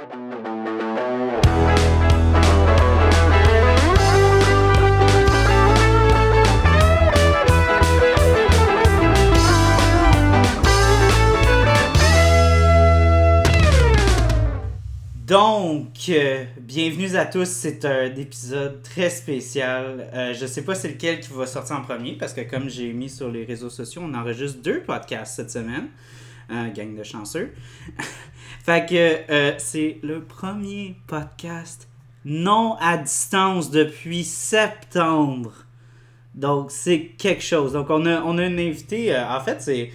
Donc, euh, bienvenue à tous. C'est un épisode très spécial. Euh, je sais pas c'est lequel qui va sortir en premier parce que comme j'ai mis sur les réseaux sociaux, on enregistre deux podcasts cette semaine. Euh, gang de chanceux. Fait que euh, c'est le premier podcast non à distance depuis septembre. Donc, c'est quelque chose. Donc, on a, on a une invitée. euh, en fait, c'est.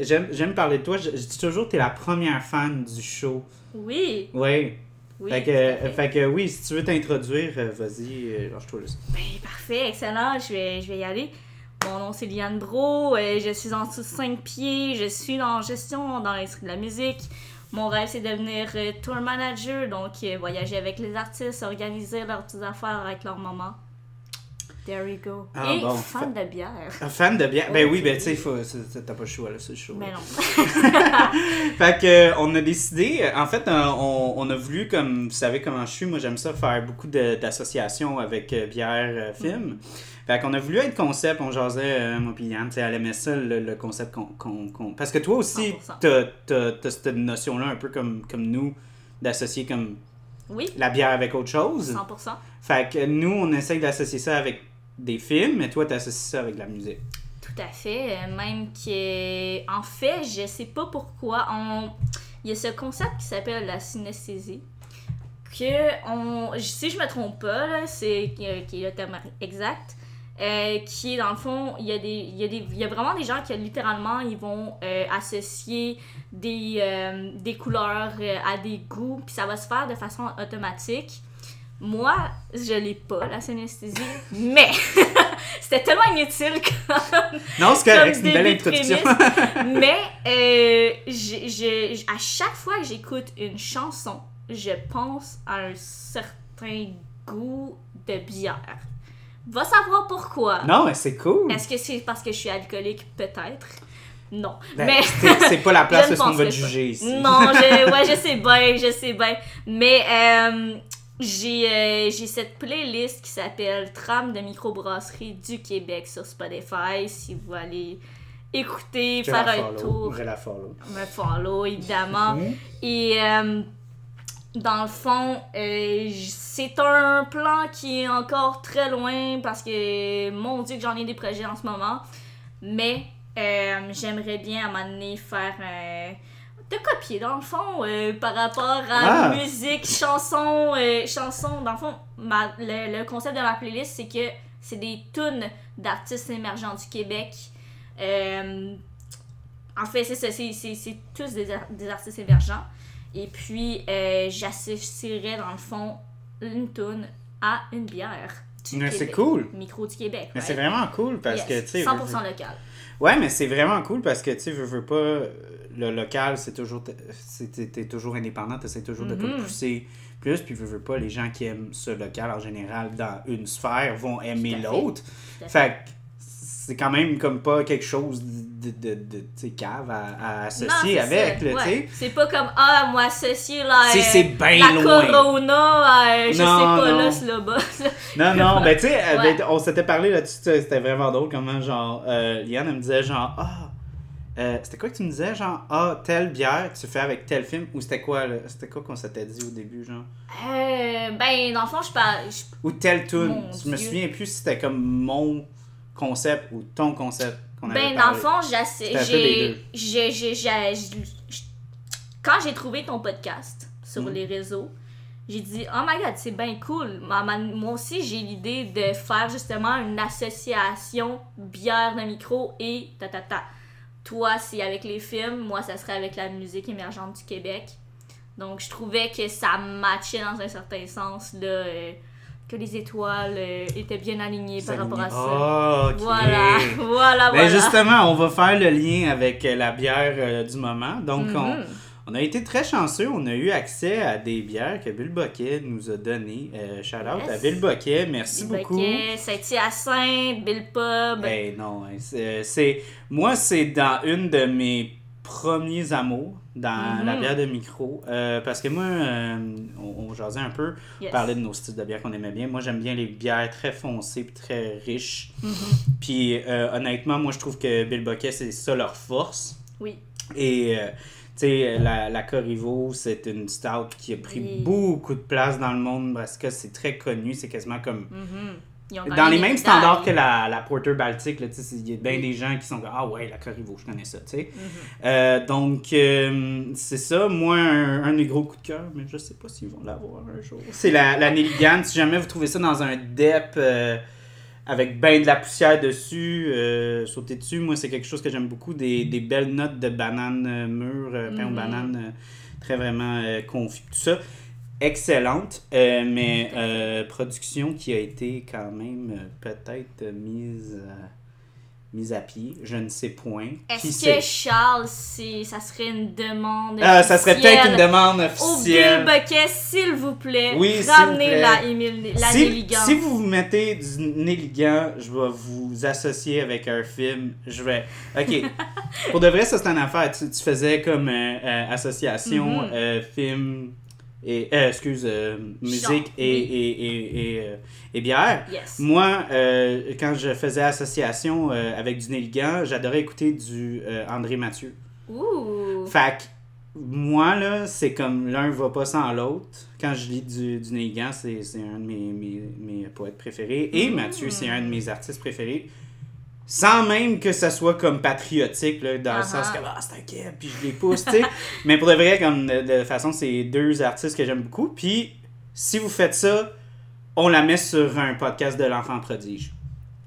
J'aime j'aime parler de toi. Je, je dis toujours que tu es la première fan du show. Oui, Oui. oui. fait, que, fait. que oui, si tu veux t'introduire, euh, vas-y, lâche-toi juste. Ben, parfait, excellent, je vais, je vais y aller. Mon nom c'est Liane Bro, je suis en dessous de 5 pieds, je suis en gestion dans l'industrie de la musique. Mon rêve c'est de devenir euh, tour manager, donc euh, voyager avec les artistes, organiser leurs petites affaires avec leur maman. There you go. Ah, Et bon. fan de bière. Un fan de bière? Ben oui, ben tu sais, t'as pas le choix là, c'est le show. Mais là. non. Fait que, euh, on a décidé, en fait, on, on a voulu, comme vous savez comment je suis, moi j'aime ça faire beaucoup d'associations avec bière, film. Fait qu'on a voulu être concept, on jasait, euh, moi Yann, tu sais, elle aimait ça, le, le concept qu'on... qu'on- qu'on- Parce que toi aussi, 100%. t'as t'as- t'as cette notion-là, un peu comme, comme nous, d'associer comme Oui, la bière avec autre chose. 100%. Fait que nous, on essaye d'associer ça avec des films, mais toi, t'associes ça avec la musique. Tout à fait. euh, Même que, en fait, je sais pas pourquoi. On... Il y a ce concept qui s'appelle la synesthésie. Que, on... si je me trompe pas, là, c'est est qui est le terme exact. Euh, qui est dans le fond, il y, a des, il, y a des, il y a vraiment des gens qui littéralement ils vont euh, associer des, euh, des couleurs à des goûts, puis ça va se faire de façon automatique. Moi, je l'ai pas, la synesthésie, mais c'était tellement inutile que Non, c'est correct, c'est comme une belle introduction. Mais euh, j'ai- j'ai- j- à chaque fois que j'écoute une chanson, je pense à un certain goût de bière. Va savoir pourquoi. non, mais c'est cool. Est-ce que c'est parce que je suis alcoolique? Peut-être. Non. Ben, mais c'est- pas la place où on va te juger ici. non, je, ouais, je sais bien, je sais bien. Mais euh, j'ai euh, j'ai cette playlist qui s'appelle Trame de microbrasserie du Québec sur Spotify. Si vous allez écouter, Je faire un follow, tour, Je la follow. me follow évidemment. Mhm. Et euh, dans le fond, euh, c'est un plan qui est encore très loin parce que mon dieu que j'en ai des projets en ce moment. Mais euh, j'aimerais bien à un moment donné faire un. de copier dans le fond euh, par rapport à Ah. musique, chanson, euh, chanson. Dans le fond, ma- le, le concept de ma playlist, c'est que c'est des tunes d'artistes émergents du Québec. Euh, en fait, c'est tous des artistes émergents. Et puis, euh, j'associerais dans le fond une tune à une bière. c'est cool. Micro du Québec. Mais c'est vraiment cool parce Yes, que, tu sais. 100% veux- local. Ouais, mais c'est vraiment cool parce que, tu sais, veux, veux pas. euh, Le local, c'est toujours. c'est- T'es toujours indépendant, t'essaies toujours de comme Mhm. pousser plus. Puis, veux, veux pas, les gens qui aiment ce local en général dans une sphère vont aimer fait. l'autre. Fait que c'est quand même comme pas quelque chose de, de, de, tu sais, cave à, associer avec, là, ouais. C'est pas comme, ah, moi, associé, là, C'est- euh, c'est la loin. Corona, euh, je sais pas, non. là, c'est là-bas. Non, non, ben tu sais, euh, Ouais. ben, on s'était parlé là-dessus, c'était vraiment drôle comment, genre, euh, Liane, elle me disait, genre, ah, euh, c'était quoi que tu me disais, genre, ah, telle bière tu fais avec tel film, ou c'était quoi, là, c'était quoi qu'on s'était dit au début, genre, Euh, ben, dans le fond, je parle. je- ou telle tune, je me souviens plus si c'était comme mon concept ou ton concept qu'on avait Ben, dans parlé. le fond, j'ai. Quand j'ai trouvé ton podcast sur Mm. les réseaux, j'ai dit, oh my god, c'est bien cool. Moi aussi, j'ai l'idée de faire justement une association bière de micro et ta ta ta. Toi, c'est avec les films, moi, ça serait avec la musique émergente du Québec. Donc, je trouvais que ça matchait dans un certain sens, là, euh, que les étoiles euh, étaient bien alignées par rapport à ça. Ah, ok. Voilà, voilà, Ben voilà. justement, on va faire le lien avec euh, la bière euh, du moment. Donc, on, Mhm. on a été très chanceux. On a eu accès à des bières que Bill Boquet nous a données. Euh, shout out Yes. à Bill Boquet. Merci Bill beaucoup. Boquet, Saint-Hyacinthe, Bill Pub. Ben non, hein, c'est- moi c'est dans une de mes premiers amours dans Mhm. la bière de micro. Euh, parce que moi, euh, on, on jasait un peu, Yes. parlait de nos styles de bière qu'on aimait bien. Moi, j'aime bien les bières très foncées puis très riches. Mhm. Puis euh, honnêtement, moi, je trouve que Bill Bucket, c'est ça leur force. Oui. Et tu sais, la, la Corrivo, c'est une stout qui a pris Oui. beaucoup de place dans le monde parce que c'est très connu. C'est quasiment comme Mhm. Ils ont dans les mêmes standards que la, la Porter Baltique, il y a bien des gens qui sont comme Ah ouais, la Corrivo, je connais ça, tu sais. Mhm. Euh, donc, euh, c'est ça. Moi, un, un des gros coups de cœur, mais je sais pas s'ils vont l'avoir un jour. C'est la, la Nelligan. Si jamais vous trouvez ça dans un dep euh, avec ben de la poussière dessus, sautez dessus. Moi, c'est quelque chose que j'aime beaucoup. Des, des belles notes de banane mûre, pain aux Mhm. bananes, très vraiment confit. Tout ça, excellente, euh, mais euh, production qui a été quand même euh, peut-être mise, euh, mise à pied. Je ne sais point. Est-ce que Charles, c'est- ça serait une demande Ah, ça serait peut-être une officielle demande Au officielle. Bill Bucket, s'il vous plaît, Oui, vous ramenez plaît. la, la si, Nelligan. si vous vous mettez du Nelligan, je vais vous associer avec un film. Je vais. Ok. Pour de vrai, ça c'est une affaire. Tu, tu faisais comme association Mhm. euh, film et euh, excuse euh, musique et, et, et, et, euh, et bière. Yes. Moi, euh, quand je faisais association euh, avec du Nelligan, j'adorais écouter du André Mathieu. Ouh. Fait que, moi, là, c'est comme l'un va pas sans l'autre. Quand je lis du, du c'est un de mes, mes, mes poètes préférés. Et Mm. Mathieu, c'est un de mes artistes préférés. Sans même que ça soit comme patriotique, là, dans le sens que ah, c'est un puis je les pousse, tu sais. Mais pour de vrai, comme de, de façon, c'est deux artistes que j'aime beaucoup. Puis, si vous faites ça, on la met sur un podcast de l'enfant prodige.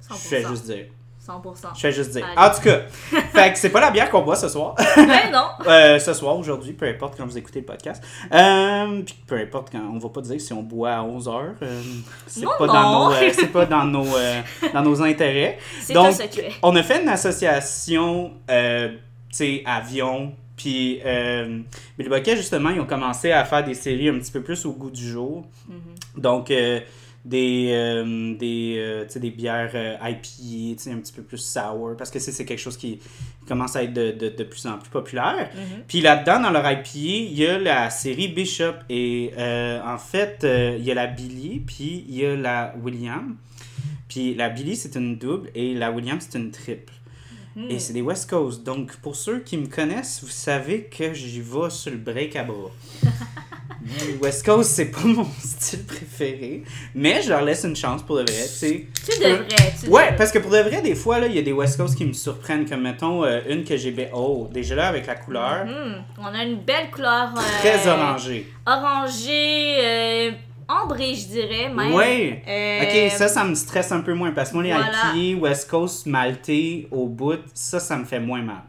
Je 100%. juste dire. 100%. Je fais juste dire. Allez. En tout cas, fait que c'est pas la bière qu'on boit ce soir. Mais non. Euh, ce soir, aujourd'hui, peu importe quand vous écoutez le podcast. Euh, puis peu importe quand on va pas dire si on boit à 11h. c'est Non, pas non. dans nos euh, c'est pas dans nos euh, dans nos intérêts. C'est Donc, un secret. On a fait une association euh, tu sais avion puis euh, Billy Bucket, justement, ils ont commencé à faire des séries un petit peu plus au goût du jour. Mhm. Donc, euh, des, euh, des, euh, des bières euh, IPA, un petit peu plus sour, parce que c'est quelque chose qui commence à être de, de, de plus en plus populaire. Mhm. Puis là-dedans, dans leur IPA, il y a la série Bishop. Et euh, en fait, euh, il y a la Billy, puis il y a la William. Puis la Billy, c'est une double, et la William, c'est une triple. Mhm. Et c'est des West Coast. Donc, pour ceux qui me connaissent, vous savez que j'y vais sur le break à bras. West Coast, c'est pas mon style préféré. Mais je leur laisse une chance pour de vrai, tu sais. Tu devrais. Tu Ouais, devrais. parce que pour de vrai, des fois, il y a des West Coast qui me surprennent. Comme, mettons, euh, une que j'ai... bé- Oh, déjà là, avec la couleur, Mhm. On a une belle couleur. euh, très orangée. Orangée, euh, ambrée, je dirais. Même. Ouais. Euh, Ok, ça, ça me stresse un peu moins. Parce que moi, les voilà. IPA, West Coast, maltais, au bout, ça, ça me fait moins mal.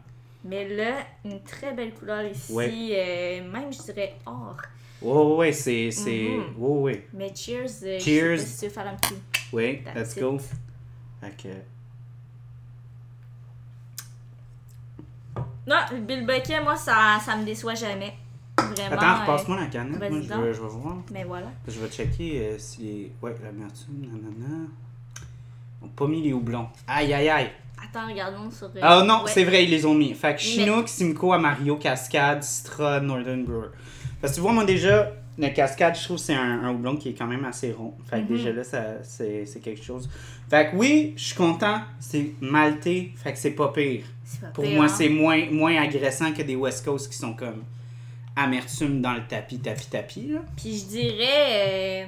Mais là, une très belle couleur ici. Ouais. euh, même, je dirais or. Ouais, ouais, ouais, c'est... c'est... Mhm. Ouais, ouais. Mais cheers. euh, je Cheers. sais pas si tu veux faire un petit. Oui, That's let's it. go. Que... Non, le Bill Bucket, moi, ça, ça me déçoit jamais. Vraiment. Attends, euh, repasse-moi la canette. Moi, je vais, je vais voir. Mais voilà. Je vais checker euh, si. Ouais, l'amertume, nanana... Ils ont pas mis les houblons. Aïe, aïe, aïe. Attends, regardons sur. euh, Ah non, ouais. c'est vrai, ils les ont mis. Fait que Mais- Chinook, Simcoe, Amario, Cascade, Citra, Northern Brewer. Parce que tu vois, moi déjà, le Cascade, je trouve c'est un, un houblon qui est quand même assez rond. Fait que Mhm. déjà là, ça, c'est, quelque chose. Fait que oui, je suis content. C'est maltais, fait que c'est pas pire. Pas Pour pire, moi, hein. c'est moins, moins agressant que des West Coast qui sont comme amertume dans le tapis, tapis, tapis. Là. Puis je dirais. euh,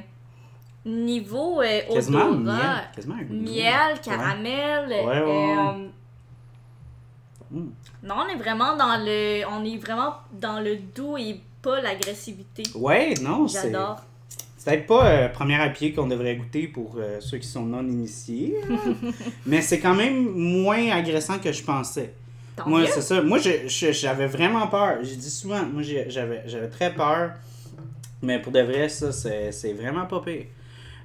niveau euh, Quasiment odorat, miel. Quasiment un goût. miel, caramel. Ouais, ouais, ouais. euh, Mm. Non, on est vraiment dans le. On est vraiment dans le doux et pas l'agressivité. Ouais, non, c'est. J'adore. C'est peut-être pas euh, première à pied qu'on devrait goûter pour euh, ceux qui sont non initiés, mais c'est quand même moins agressant que je pensais. Tant moi, c'est ça. Moi, j'avais vraiment peur. J'ai dit souvent, moi, j'avais très peur. Mais pour de vrai, ça, c'est c'est vraiment pas pire.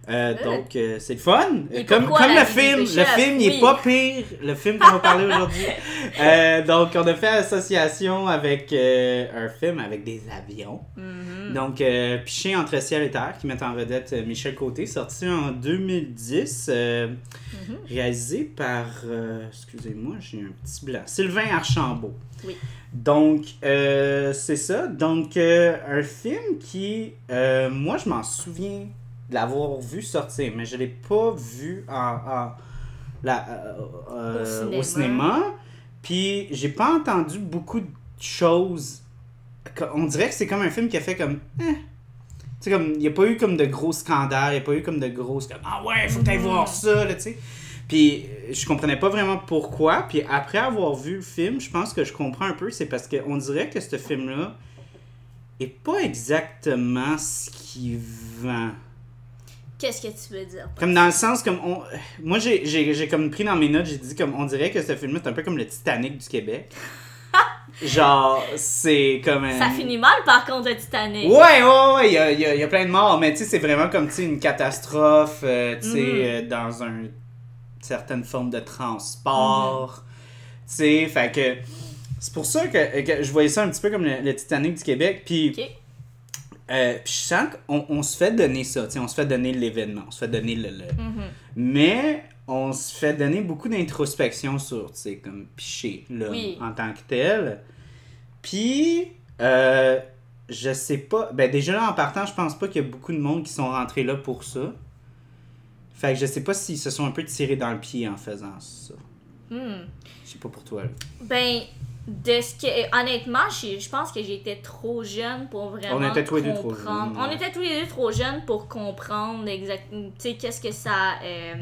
Euh, Good. donc, euh, c'est le fun. Et Comme, comme le film. Le film, il est Oui. pas pire. Le film qu'on va parler aujourd'hui. Euh, donc, on a fait association avec euh, un film avec des avions. Mhm. Donc, euh, Piché entre ciel et terre, qui met en vedette euh, Michel Côté, sorti en 2010, euh, Mhm. réalisé par, euh, excusez-moi, j'ai un petit blanc, Sylvain Archambault. Oui. Donc, euh, c'est ça. Donc, euh, un film qui, euh, moi, je m'en souviens de l'avoir vu sortir, mais je l'ai pas vu en, en- la, euh, euh, Au au cinéma. Puis, j'ai pas entendu beaucoup de choses. On dirait que c'est comme un film qui a fait comme. Eh. Tu sais, comme, il n'y a pas eu comme de gros scandales, il n'y a pas eu comme de grosses. Comme, ah ouais, faut que t'ailles voir ça, là, tu sais. Puis, euh, je comprenais pas vraiment pourquoi. Puis, après avoir vu le film, je pense que je comprends un peu. C'est parce qu'on dirait que ce film-là est pas exactement ce qui vend. Qu'est-ce que tu veux dire? Comme dans le sens, comme on... Moi, j'ai- comme pris dans mes notes, j'ai dit comme on dirait que ce film-là, c'est un peu comme le Titanic du Québec. Genre, c'est comme un... Ça finit mal par contre, le Titanic. Ouais, ouais, ouais, il y a, y a- y a plein de morts, mais tu sais, c'est vraiment comme, tu une catastrophe, euh, tu sais, Mhm. euh, dans une certaine forme de transport, tu sais, fait que c'est pour ça que, que je voyais ça un petit peu comme le, le Titanic du Québec, puis. Euh, puis je sens qu'on on se fait donner ça, on se fait donner l'événement, on se fait donner le... le- Mhm. mais on se fait donner beaucoup d'introspection sur, tu sais, comme piché, là, Oui. en tant que tel. Puis, euh, je sais pas, ben déjà là, en partant, je pense pas qu'il y a beaucoup de monde qui sont rentrés là pour ça. Fait que je sais pas s'ils se sont un peu tirés dans le pied en faisant ça. Hmm. Je sais pas pour toi, là. Ben, de ce que. Honnêtement, j'ai- je pense que j'étais trop jeune pour vraiment. On était tous les deux trop comprendre- jeunes, On était tous les deux trop jeunes pour comprendre exactement. Tu sais, qu'est-ce que ça. euh,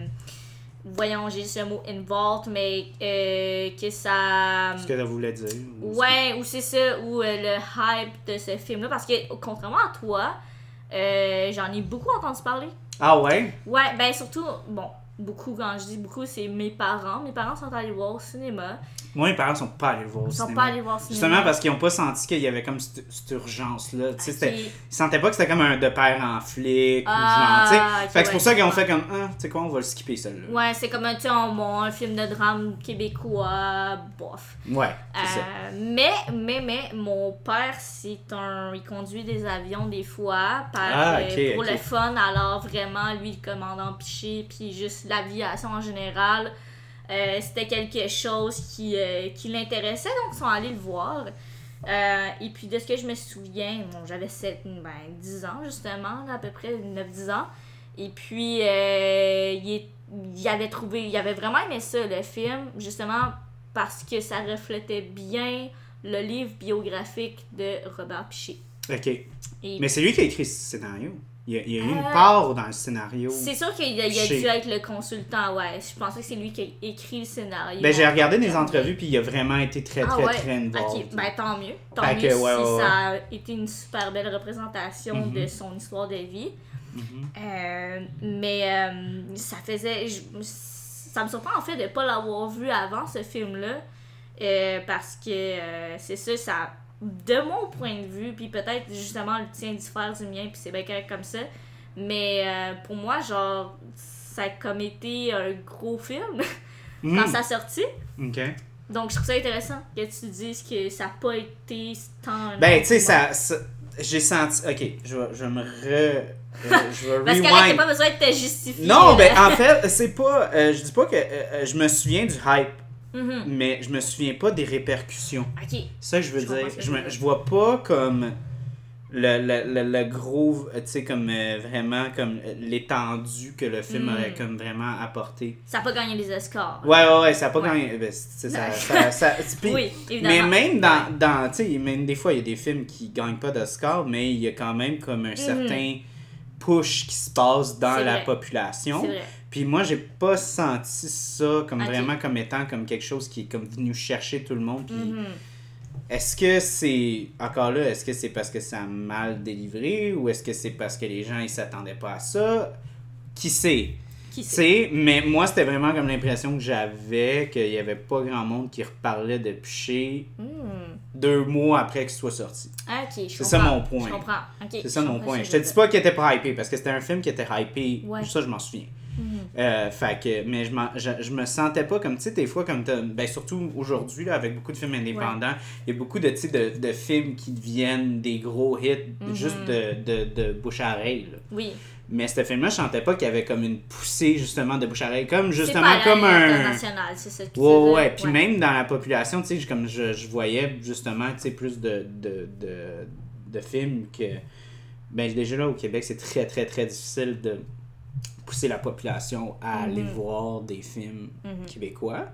voyons, j'ai ce mot involved, mais euh, que ça. Ce que ça voulait dire. Ouais, ou c'est ça, ou euh, le hype de ce film-là. Parce que, contrairement à toi, euh, j'en ai beaucoup entendu parler. Ah ouais? Ouais, ben surtout, bon, beaucoup, quand je dis beaucoup, c'est mes parents. Mes parents sont allés voir au cinéma. Moi, mes parents sont pas allés le voir au Ils sont cinéma. pas allés voir au cinéma. Justement parce qu'ils ont pas senti qu'il y avait comme cette, cette urgence-là. Tu sais, c'était- Puis- Ils sentaient pas que c'était comme un de père en flic Ah, ou genre, tu sais. ok, fait que c'est ouais, pour ça qu'ils ont fait comme, ah, tu sais quoi, on va le skipper celle-là. Ouais, c'est comme un, tu sais, un, bon, un film de drame québécois, bof. Ouais, c'est ça. Euh, mais, mais, mais, mon père, c'est un. Il conduit des avions des fois par, Ah, euh, pour ok. le fun. Alors, vraiment, lui, le commandant Piché, puis juste l'aviation en général, euh, c'était quelque chose qui, euh, qui l'intéressait, donc ils sont allés le voir. Euh, et puis, de ce que je me souviens, bon, j'avais 7, ben, 10 ans, justement, là, à peu près 9-10 ans. Et puis, il, est- il avait trouvé, il avait vraiment aimé ça, le film, justement parce que ça reflétait bien le livre biographique de Robert Piché. Ok. Et Mais c'est lui qui a écrit ce scénario? Il y a, il y a eu une Euh, part dans le scénario. c'est sûr qu'il a, il a Piché. dû être le consultant, ouais. Je pensais que c'est lui qui a écrit le scénario. Ben, j'ai regardé des entrevues, puis il a vraiment été très, Ah très, ouais? très involved. Ben tant mieux. Tant Fait mieux que, si ouais, ouais, ouais. ça a été une super belle représentation Mhm. de son histoire de vie. Mhm. Euh, mais euh, ça faisait. je- ça me surprend en fait de ne pas l'avoir vu avant ce film-là. parce que c'est ça, ça. De mon point de vue, puis peut-être justement le tien diffère du mien, puis c'est bien correct comme ça. Mais euh, pour moi, genre, ça a comme été un gros film quand Mm. ça a sorti. Ok. Donc je trouve ça intéressant que tu dises que ça n'a pas été tant. Ben, tu sais, ça, ça- J'ai senti. Ok, je vais, je me re. euh, je vais Parce rewind. pas besoin de te justifier. Non, ben, en fait, c'est pas. euh, je dis pas que. euh, euh, je me souviin du hype, Mhm. mais je me souviens pas des répercussions. Ok. C'est ça je veux Je dire. Je, me, je vois pas comme le, le, le, le gros, euh, tu sais, comme euh, vraiment comme euh, l'étendue que le film Mm. aurait comme vraiment apporté. Ça n'a pas gagné les Oscars. Ouais, ouais, ouais, ça a pas Ouais. gagné. ben, ça, ça, ça, Oui, mais évidemment. même dans, dans tu sais, même des fois, il y a des films qui gagnent pas d'Oscar, mais il y a quand même comme un certain push qui se passe dans la vrai. population. C'est vrai. Puis moi, j'ai pas senti ça comme vraiment comme étant comme quelque chose qui est comme venu chercher tout le monde. Puis Mhm. est-ce que c'est encore là, est-ce que c'est parce que ça a mal délivré ou est-ce que c'est parce que les gens ils s'attendaient pas à ça? Qui sait? Qui sait? mais moi, c'était vraiment comme l'impression que j'avais qu'il y avait pas grand monde qui reparlait de Piché Hmm. deux mois après qu'il soit sorti. Ah, ok, C'est ça mon point. Je comprends. C'est ça mon point. Je te dis pas qu'il était pas hypé parce que c'était un film qui était hypé. Ouais. Ça, je m'en souviens. Euh, fait que, mais je, je, je me sentais pas comme, tu sais, des fois, comme ben, surtout aujourd'hui, avec beaucoup de films indépendants, il y a beaucoup de, de, de films qui deviennent des gros hits Mhm. juste de, de, de bouche à oreille. là. Oui. Mais ce film-là, je sentais pas qu'il y avait comme une poussée, justement, de bouche à oreille. Comme, justement, comme un. international, c'est ça que Ouais, ouais. Puis même dans la population, tu sais, comme je, je voyais justement, tu sais, plus de, de, de, de films que. Ben, déjà là, au Québec, c'est très, très, très difficile de pousser la population à aller Mhm. voir des films Mhm. québécois.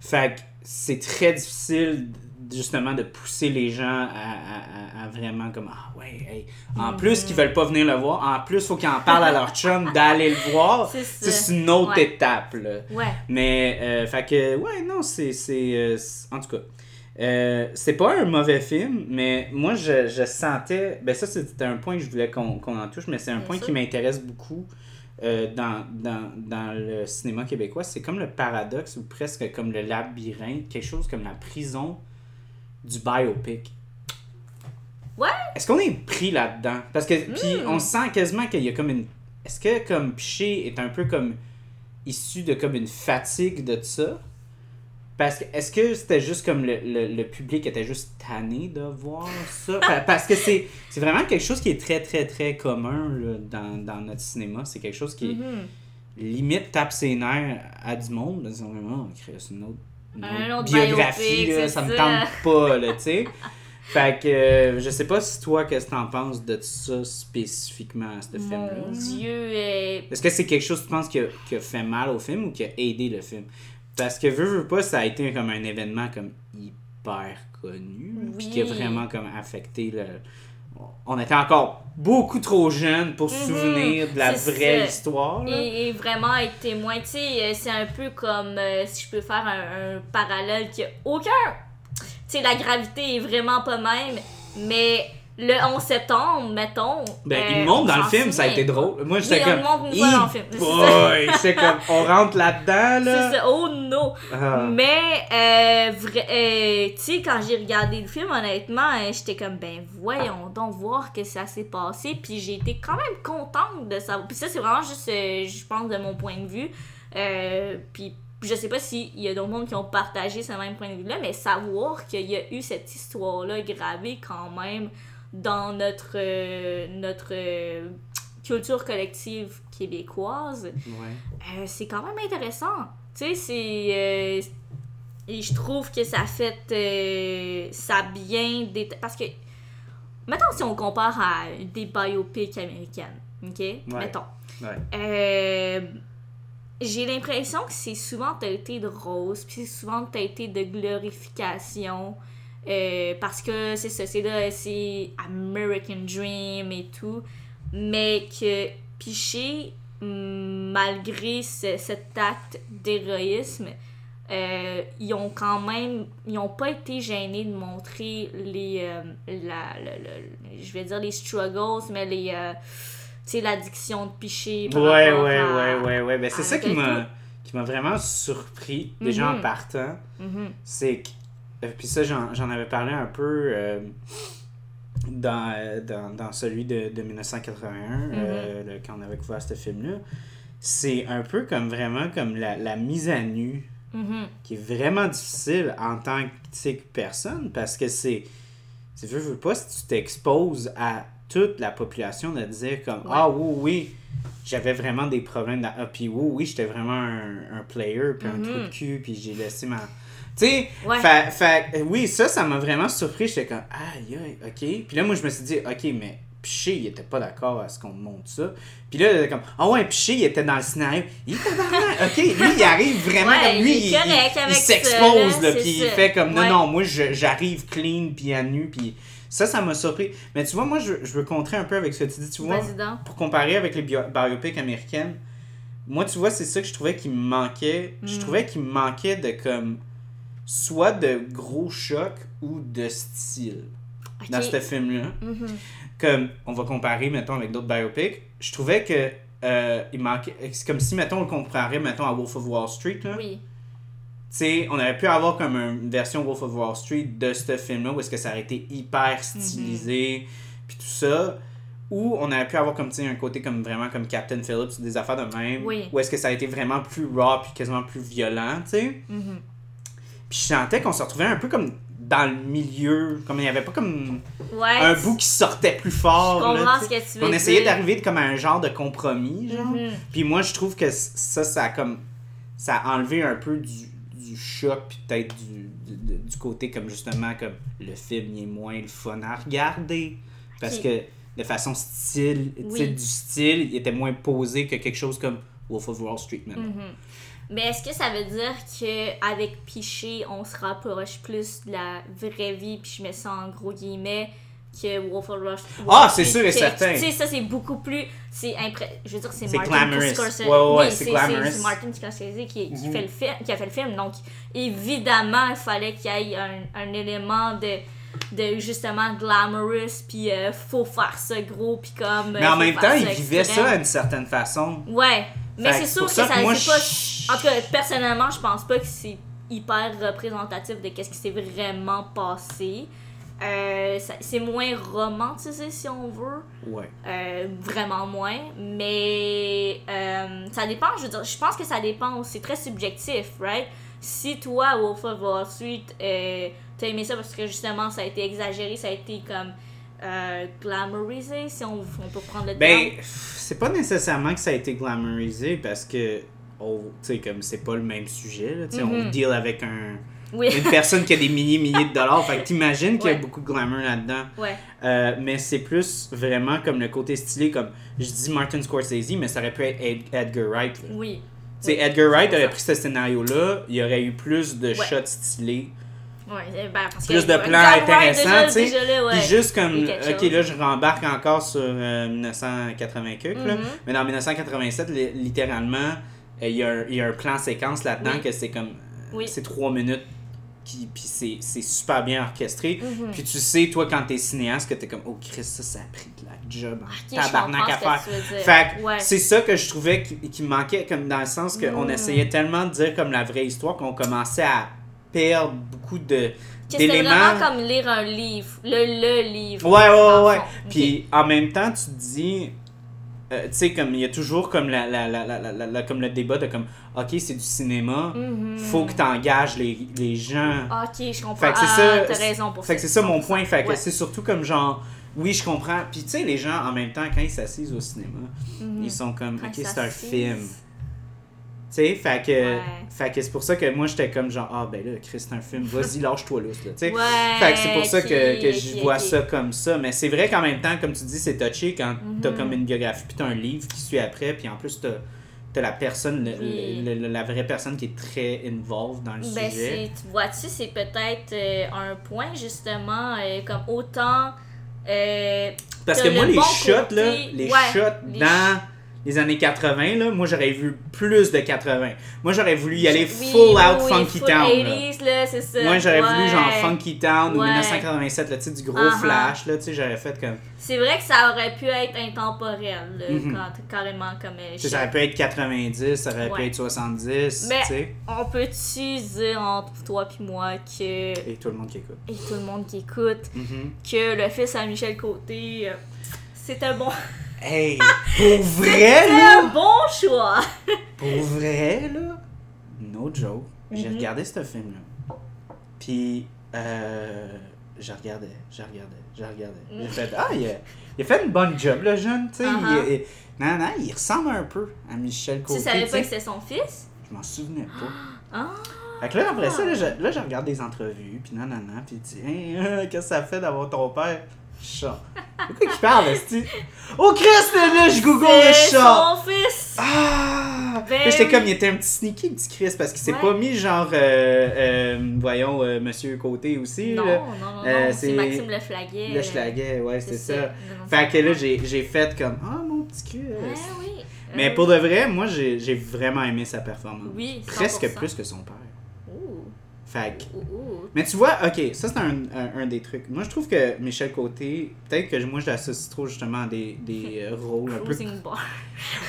Fait que c'est très difficile, justement, de pousser les gens à, à- vraiment comme Ah ouais, hey. En Mhm. plus qu'ils veulent pas venir le voir, en plus, faut qu'ils en parlent à leur chum d'aller le voir. C'est une autre Ouais. étape, là. Ouais. Mais, euh, fait que, ouais, non, c'est. c'est, euh, en tout cas, euh, c'est pas un mauvais film, mais moi, je, je sentais. Ben, ça, c'était un point que je voulais qu'on qu'on en touche, mais c'est un Bien point sûr. qui m'intéresse beaucoup euh, dans, dans, dans le cinéma québécois. C'est comme le paradoxe ou presque comme le labyrinthe, quelque chose comme la prison du biopic. Ouais. Est-ce qu'on est pris là-dedans? Parce que, puis Hmm. on sent quasiment qu'il y a comme une. Est-ce que, comme, Piché est un peu comme issu de comme une fatigue de ça? Parce que, est-ce que c'était juste comme le, le, le public était juste tanné de voir ça? Pa- Parce que c'est c'est vraiment quelque chose qui est très, très, très commun là, dans, dans notre cinéma. C'est quelque chose qui Mhm. limite tape ses nerfs à du monde. Ils vraiment, oh, Chris, une autre, une Un autre autre biographie, là, ça me tente pas, tu sais. Fait que euh, je sais pas si toi, qu'est-ce que t'en penses de ça spécifiquement à ce film-là. Mon Dieu. Est-ce que c'est quelque chose, tu penses, qui a, qui a fait mal au film ou qui a aidé le film? Parce que veux, veux pas, ça a été comme un événement comme hyper connu, puis qui a vraiment comme affecté le... On était encore beaucoup trop jeunes pour se Mhm, souvenir de la vraie ça. histoire. Et, et vraiment être témoin, tu sais, euh, c'est un peu comme euh, si je peux faire un, un parallèle qui a aucun. Tu sais, la gravité est vraiment pas même, mais le 11 septembre, mettons. Ben, euh, il on dans le film, ça a été drôle. Moi, j'étais comme. une fois dans le film. C'est boy! J'étais comme, on rentre là-dedans, là. C'est ça, oh no! Ah. Mais, euh, euh, tu sais, quand j'ai regardé le film, honnêtement, euh, j'étais comme, ben voyons donc voir que ça s'est passé. Puis j'ai été quand même contente de savoir. Puis ça, c'est vraiment juste, euh, je pense, de mon point de vue. Puis je sais pas s'il y a d'autres monde qui ont partagé ce même point de vue-là, mais savoir qu'il y a eu cette histoire-là gravée quand même dans notre, euh, notre euh, culture collective québécoise. Ouais. Euh, c'est quand même intéressant. Tu sais, c'est. et je trouve que ça fait. ça bien. Parce que. Mettons si on compare à des biopics américaines. OK? Mettons. Ouais. J'ai l'impression que c'est souvent teinté de rose, puis c'est souvent teinté de glorification. Euh, parce que c'est ça, c'est là, c'est American Dream et tout. Mais que Piché, malgré ce- cet acte d'héroïsme, euh, ils ont quand même, ils ont pas été gênés de montrer les, euh, la, le- le- je vais dire les struggles, mais les, tu sais, l'addiction de Piché. Ouais, ouais, à- ouais, ouais, ouais. Ben, c'est ça qui m'a qui m'a vraiment surpris, déjà en Mhm. partant. Mhm. C'est que. Euh, Puis ça, j'en avais parlé un peu euh, dans, euh, dans, dans celui de, de 1981, Mhm. euh, le- quand on avait couvert ce film-là. C'est un peu comme vraiment comme la, la mise à nu Mhm. qui est vraiment difficile en tant que, personne parce que c'est. Tu veux, veux pas, si tu t'exposes à toute la population de dire comme Ouais. Ah oui, oui, j'avais vraiment des problèmes. Ah, puis oui, oui, j'étais vraiment un, un player, puis un trou de cul, puis j'ai laissé ma. Tu sais, Ouais. fait, fait- oui, ça, ça m'a vraiment surpris. J'étais comme Aïe, aïe, ok. Puis là, moi, je me suis dit Ok, mais Piché, il était pas d'accord à ce qu'on montre ça. Puis là, il était comme Ah ouais, Piché, il était dans le scénario. Il était vraiment. Ok, lui, il arrive vraiment Ouais, comme lui. il il s'expose, là, puis il fait comme non, Ouais. non, moi j'arrive clean puis à nu, puis ça, ça m'a surpris. Mais tu vois, moi je, je veux contrer un peu avec ce que tu dis, tu vois, donc. pour comparer avec les bio- biopics américaines, moi tu vois, c'est ça que je trouvais qu'il me manquait. Je Mm. trouvais qu'il me manquait de comme soit de gros chocs ou de style dans ce film-là. Mhm. Comme on va comparer, mettons, avec d'autres biopics, je trouvais que euh, il manquait. C'est comme si, mettons, on le comparait, mettons, à Wolf of Wall Street, là. Oui. Tu sais, on aurait pu avoir comme une version Wolf of Wall Street de ce film-là, où est-ce que ça aurait été hyper stylisé, puis tout ça. Ou on aurait pu avoir comme, tu un côté comme vraiment comme Captain Phillips, des affaires de même. Oui. Où est-ce que ça a été vraiment plus raw, puis quasiment plus violent, tu sais. Mhm. Puis je sentais qu'on se retrouvait un peu comme dans le milieu, comme il n'y avait pas comme Ouais. un bout qui sortait plus fort. Je comprends là, ce tu sais. que tu veux On essayait d'arriver comme à un genre de compromis, genre. Mhm. Puis moi, je trouve que ça, ça a comme. Ça a enlevé un peu du, du choc, puis peut-être du, du, du côté comme justement, comme le film il est moins le fun à regarder. Parce que de façon style, Oui. du style, il était moins posé que quelque chose comme Wolf of Wall Street maintenant. Mhm. Mais est-ce que ça veut dire qu'avec Piché, on se rapproche plus de la vraie vie, puis je mets ça en gros guillemets, que Wolf of Street? Ah, c'est sûr et certain. Tu sais, ça c'est beaucoup plus. C'est impré... Je veux dire, c'est C'est Martin. Scorsese. Ouais, ouais, c'est c'est Martin Scorsese qui, qui fait le film, qui a fait le film. Donc, évidemment, il fallait qu'il y ait un, un élément de de justement glamorous puis euh, faut faire ça gros puis comme Mais en même temps, il vivait ça à une certaine façon. Ouais, mais c'est sûr que ça que moi, pas. En tout cas, personnellement, je pense pas que c'est hyper représentatif de qu'est-ce qui s'est vraiment passé. Euh, c'est moins romantisé si on veut, Ouais. Euh, vraiment moins, mais euh, ça dépend. Je veux dire, je pense que ça dépend. C'est très subjectif, right? Si toi, Wolf of Wall Street, t'as aimé ça parce que justement ça a été exagéré, ça a été comme euh, glamorisé, si on, on peut prendre le Ben, c'est pas nécessairement que ça a été glamourisé parce que, oh, tu sais, comme c'est pas le même sujet, là, tu sais, on Mhm. deal avec un, Oui, une personne qui a des milliers, milliers de dollars, fait que t'imagines qu'il y a beaucoup de glamour là-dedans. ouais. Euh, mais c'est plus vraiment comme le côté stylé, comme je dis Martin Scorsese, mais ça aurait pu être Ed- Edgar Wright. là. Oui. Oui, Edgar Wright 100%. aurait pris ce scénario-là, il y aurait eu plus de Ouais. shots stylés. Ouais, eh ben, parce Plus que- de euh, plans intéressants, tu sais. ouais. Juste comme, ok, là je rembarque encore sur euh, 1980 quelque, là. Mhm. mais dans 1987, li- littéralement, euh, il y, a un- il y a un plan séquence là-dedans Oui. que c'est comme, Oui. c'est trois minutes, puis c'est super bien orchestré. Mhm. Puis tu sais, toi, quand t'es cinéaste, que t'es comme, oh Chris, ça, ça a pris de la job en Ok, je tabarnak comprends à faire. Fait Ouais. c'est ça que je trouvais qui, qui me manquait, comme dans le sens qu'on Mm. essayait tellement de dire comme la vraie histoire qu'on commençait à perdre beaucoup de Que d'éléments. vraiment comme lire un livre, le, le livre. Ouais, ouais, ouais. Puis en même temps, tu te dis, euh, tu sais, comme il y a toujours comme, la, la, la, la, comme le débat de comme, ok, c'est du cinéma, Ok. Mhm. faut que tu engages les, les gens. Ok, je comprends. Fait que c'est ah, ça. T'as raison pour Fait que c'est ça mon point. Fait que Ouais. c'est surtout comme genre, oui, je comprends. Puis tu sais, les gens, en même temps, quand ils s'assisent au cinéma, Mhm. ils sont comme, ok, c'est un film. Tu sais, fait que, Ouais. fait que c'est pour ça que moi j'étais comme genre, ah ben là, Chris, c'est un film, vas-y, lâche-toi là. Tu sais. Ouais. Fait que c'est pour ça que, que je vois ça comme ça. Mais c'est vrai qu'en même temps, comme tu dis, c'est touché quand t'as Mhm. comme une biographie, puis t'as un livre qui suit après, puis en plus t'as as la personne, le- Oui. le- le- la vraie personne qui est très involved dans le Ben, sujet. tu vois-tu, c'est peut-être euh, un point, justement, euh, comme autant. euh, Parce t'as que le moi, les bon shots, côté- là, les ouais, shots les dans les années 80, là, moi j'aurais vu plus de 80. Moi j'aurais voulu y aller oui, full oui, out oui, Funky full Town. là. 80s, là, c'est ça. Moi j'aurais voulu genre Funky Town ou Ouais. 1987, là, tu sais, du gros Uh-huh. flash, là, tu sais, j'aurais fait comme. C'est vrai que ça aurait pu être intemporel, là, Mhm. quand- carrément comme euh, sais, ça aurait pu être 90, ça aurait pu être 70, Mais-. On peut-tu dire entre toi puis moi que. Et tout le monde qui écoute. Et tout le monde qui écoute, Mhm. que le fils à Michel Côté, euh, c'est un bon. Hey, pour vrai, C'est là, un bon choix! pour vrai, là, no joke, j'ai Mhm. regardé ce film-là. Puis, euh, je regardais, je regardais, je regardais. J'ai fait, ah, il a, il a fait une bonne job, le jeune, tu sais. Uh-huh. il- il- Non, non, il ressemble un peu à Michel Côté. Tu savais pas que c'était son fils? Je m'en souvenais pas. Ah! Fait que là, après ça, là, je, là, je regarde des entrevues, puis non, non, non, puis Hey, euh, qu'est-ce que ça fait d'avoir ton père? Chat. De quoi qu'il parle, est Oh, Christ, là, là, je google le C'est chat! son fils! Ah! Ben Là, j'étais oui. comme, il était un petit sneaky, petit Chris, parce qu'il s'est Ouais. pas mis genre, euh, euh, voyons, euh, Monsieur Côté aussi, Non, là. non, non, non, Euh, c'est c'est- Maxime Leflaguet. Le schlaguet, ouais, c'est ça. Fait que là, j'ai j'ai fait comme, ah, mon petit Chris. Ouais, oui. Mais Euh, pour de vrai, moi, j'ai j'ai vraiment aimé sa performance. Oui, Presque 100%. plus que son père. Fait que. Mais tu vois, ok, ça c'est un, un, un des trucs. Moi je trouve que Michel Côté, peut-être que moi je l'associe trop justement à des, des euh, rôles un peu. Bar.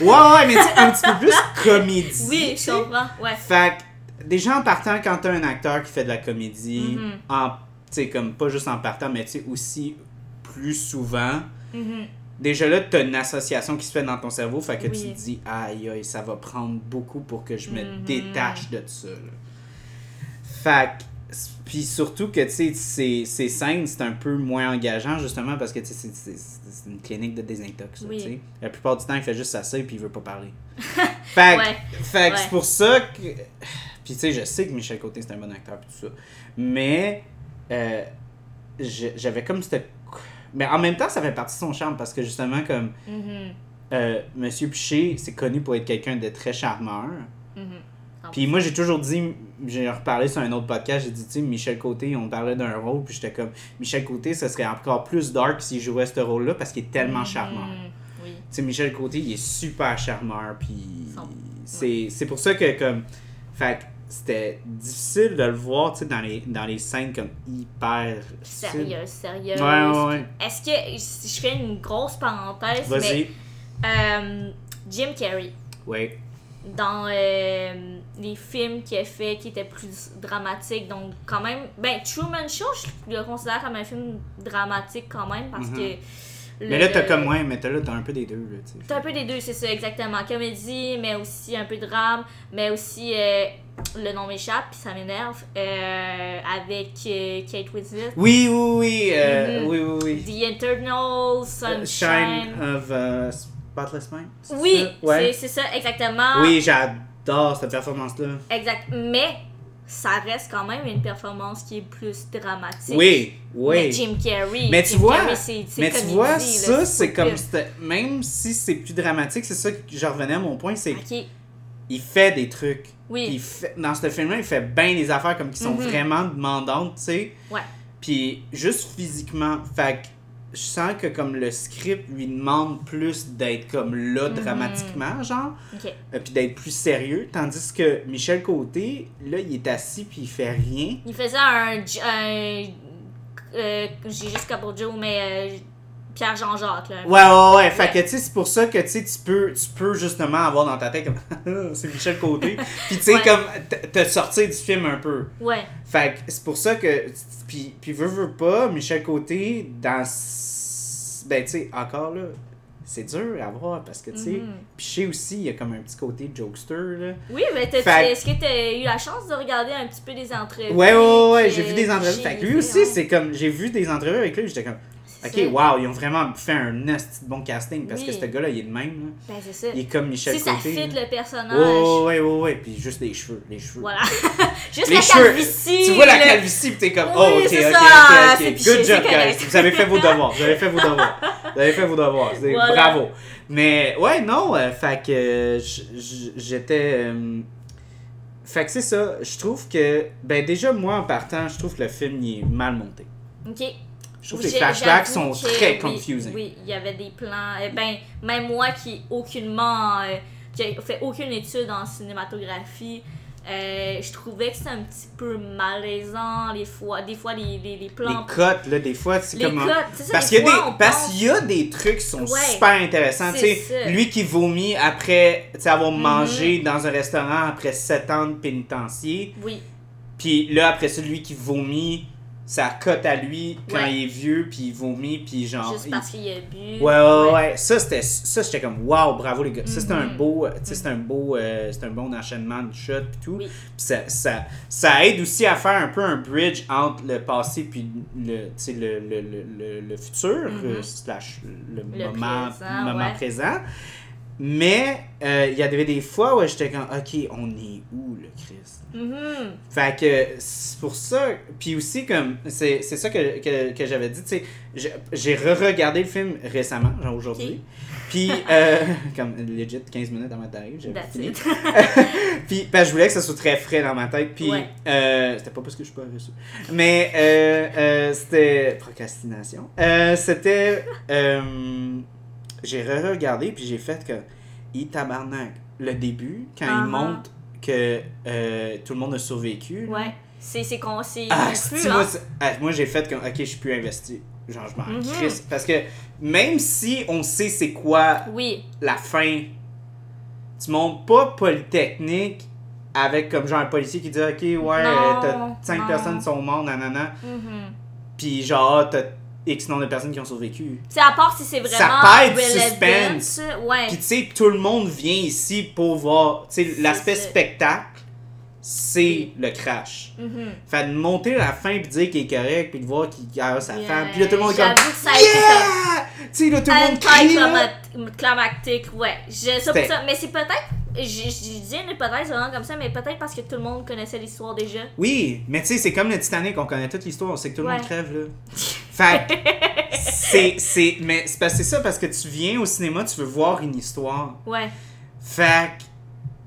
Ouais, ouais, mais tu un petit peu plus comédie. Oui, tu je comprends. Ouais. Fait que, déjà en partant, quand t'as un acteur qui fait de la comédie, Mhm. en, tu sais, comme pas juste en partant, mais tu sais, aussi plus souvent, Mhm. déjà là, t'as une association qui se fait dans ton cerveau, fait que tu te dis, aïe, aïe, ça va prendre beaucoup pour que je me Mhm. détache de ça. là. Fait puis surtout que, tu sais, ces, ces scènes, c'est un peu moins engageant, justement, parce que, tu sais, c'est- une clinique de désintox, Oui. tu sais. La plupart du temps, il fait juste ça, et puis il veut pas parler. fait Ouais. fait Ouais. c'est pour ça que. Puis tu sais, je sais que Michel Côté c'est un bon acteur et tout ça. Mais euh, j'avais comme cette. Mais en même temps, ça fait partie de son charme parce que justement, comme Mhm. euh, Monsieur Piché, c'est connu pour être quelqu'un de très charmeur. Mhm. Puis moi, j'ai toujours dit, j'ai reparlé sur un autre podcast, j'ai dit, tu sais, Michel Côté, on parlait d'un rôle, puis j'étais comme, Michel Côté, ça serait encore plus dark s'il jouait ce rôle-là parce qu'il est tellement charmeur. Mhm. Oui. Tu sais, Michel Côté, il est super charmeur, puis c'est pour ça que, comme, fait c'était difficile de le voir, tu sais, dans les, dans les scènes comme hyper... Sérieuse, sérieuse. Ouais, ouais, ouais. Est-ce que, si je fais une grosse parenthèse, mais euh, Jim Carrey, Ouais. dans euh, les films qu'il a fait qui étaient plus dramatiques, donc quand même, ben Truman Show, je le considère comme un film dramatique quand même, parce Mhm. que... Mais là, t'as comme, ouais, mais t'as là, t'as un peu des deux. T'as un peu des deux, c'est ça, exactement. Comédie, mais aussi un peu de drame, mais aussi euh, le nom m'échappe, puis ça m'énerve, euh, avec euh, Kate Winslet. Oui, oui, oui, Mhm. oui, oui, oui. The Eternal Sunshine. Shine of uh, Spotless Mind. Oui? Ouais. c'est ça, exactement. Oui, j'adore cette performance-là. Exact. Mais ça reste quand même une performance qui est plus dramatique. Oui, Mais oui. Jim Carrey. Mais tu Jim vois, Carrey, Mais tu vois, ça, c'est comme. Même si c'est plus dramatique, c'est ça que je revenais à mon point, c'est Ok, qu'il fait des trucs. Puis il oui. fait- dans ce film-là, il fait bien des affaires comme qui sont Mhm. vraiment demandantes, tu sais. Ouais. Puis juste physiquement, fait je sens que comme le script lui demande plus d'être comme là Mhm. dramatiquement, genre, Ok. euh, puis d'être plus sérieux, tandis que Michel Côté, là, il est assis puis il fait rien. Il faisait un. un euh, J'ai juste Joe, mais euh, Pierre Jean-Jacques. là. Ouais, ouais, ouais. Fait Ouais. que, tu sais, c'est pour ça que, tu sais, tu peux, tu peux justement avoir dans ta tête comme, c'est Michel Côté. Puis, tu sais, Ouais. comme, te- sortir du film un peu. Ouais. Fait que c'est pour ça que, puis, puis veux, veux pas, Michel Côté, dans, ben, tu sais, encore là, c'est dur à voir parce que, tu sais, Mhm. puis je sais aussi, il y a comme un petit côté jokester, là. Oui, mais Fait- est-ce que tu as eu la chance de regarder un petit peu des entrevues? Ouais, ouais, ouais, j'ai vu des entrevues. Fait que lui aussi, c'est comme, j'ai vu des entrevues avec lui, j'étais comme, ok, ça. wow, ils ont vraiment fait un de bon casting parce que Oui. ce gars-là, il est de même. Ben, c'est ça. Il est comme Michel Si ça Côté. fit là. le personnage. Ouais, ouais, ouais, ouais. Puis juste les cheveux. Les cheveux. Voilà. Juste Les la cheveux. calvitie. Tu vois la le- calvitie, pis t'es comme, Oui, oh, ok, ok, ça, ok, c'est ok. piché, Good job, guys. Vous avez fait vos devoirs. Vous avez fait vos devoirs. Vous avez fait vos devoirs. Voilà. Bravo. Mais, ouais, non, euh, fait que euh, j'étais. euh, fait que c'est ça. Je trouve que, ben, déjà, moi, en partant, je trouve que le film, il est mal monté. Ok. Je trouve que les J'ai- flashbacks sont que très oui, confusing. Oui, il y avait des plans. eh ben, même moi qui aucunement. euh, a fait aucune étude en cinématographie, euh, je trouvais que c'était un petit peu malaisant, les fois, des fois les, les, les Les plans. cotes, là, des fois, c'est les comme. cotes, Parce qu'il y, a des- parce pense- qu'il y a des trucs qui sont Ouais, super intéressants. Tu sais, lui qui vomit après avoir Mhm. mangé dans un restaurant après 7 ans de pénitencier. Oui, Puis là, après ça, lui qui vomit, ça cote à lui quand Ouais. il est vieux, puis il vomit, puis genre. juste parce qu'il a bu. Ouais, ouais, ouais. Ça, c'était, ça, j'étais comme, waouh, bravo les gars. Ça, c'était un Mhm. beau, tu sais, c'était un beau, euh, un bon enchaînement de shots et tout. Oui. Puis ça, ça, ça aide aussi à faire un peu un bridge entre le passé puis le, tu sais, le, le, le, futur, Mhm. euh, slash le, Le moment, présent, moment ouais. présent. Mais euh, il y avait des fois où j'étais comme, ok, on est où le Christ? Mhm. Fait que c'est pour ça. Puis aussi, comme, c'est c'est ça que, que, que j'avais dit, tu sais, j'ai- re-regardé le film récemment, genre aujourd'hui. Puis, euh, comme legit 15 minutes avant d'arriver, j'ai That's fini. Puis, que je voulais que ça soit très frais dans ma tête. Puis, Ouais. euh, c'était pas parce que je suis pas reçu. Mais, c'était procrastination. C'était. J'ai re-regardé, puis j'ai fait que. Il tabarnak. Le début, quand il Uh-huh. montre que euh, tout le monde a survécu, Ouais. C'est c'est con, c'est Ah, hein? moi, ah, moi j'ai fait comme, ok, je suis plus investi. Genre, je m'en crisse. Parce que même si on sait c'est quoi Oui, la fin, tu montes pas Polytechnique avec comme genre un policier qui dit, ok, ouais, t'as 5 non. personnes qui sont mortes, nanana. mhm. Puis genre, t'as X nombre de personnes qui ont survécu. C'est à part si c'est vraiment Ça perd du suspense. Ouais. Puis tu sais, tout le monde vient ici pour voir. Tu sais, l'aspect spectacle, c'est le crash. Mhm. Fait de monter à la fin puis dire qu'il est correct puis de voir qu'il a sa Yeah. femme. Puis là, tout le monde est comme. Que ça Yeah! Tu sais, là, tout le monde crie. là. Anticlimactique, ouais. Je, ça. Mais c'est peut-être. Je, je dis une hypothèse vraiment comme ça, mais peut-être parce que tout le monde connaissait l'histoire déjà. Oui, mais tu sais, c'est comme le Titanic, on connaît toute l'histoire, on sait que tout le monde crève, là. Fait c'est. c'est- Mais c'est parce que c'est ça, parce que tu viens au cinéma, tu veux voir une histoire. Ouais. Fait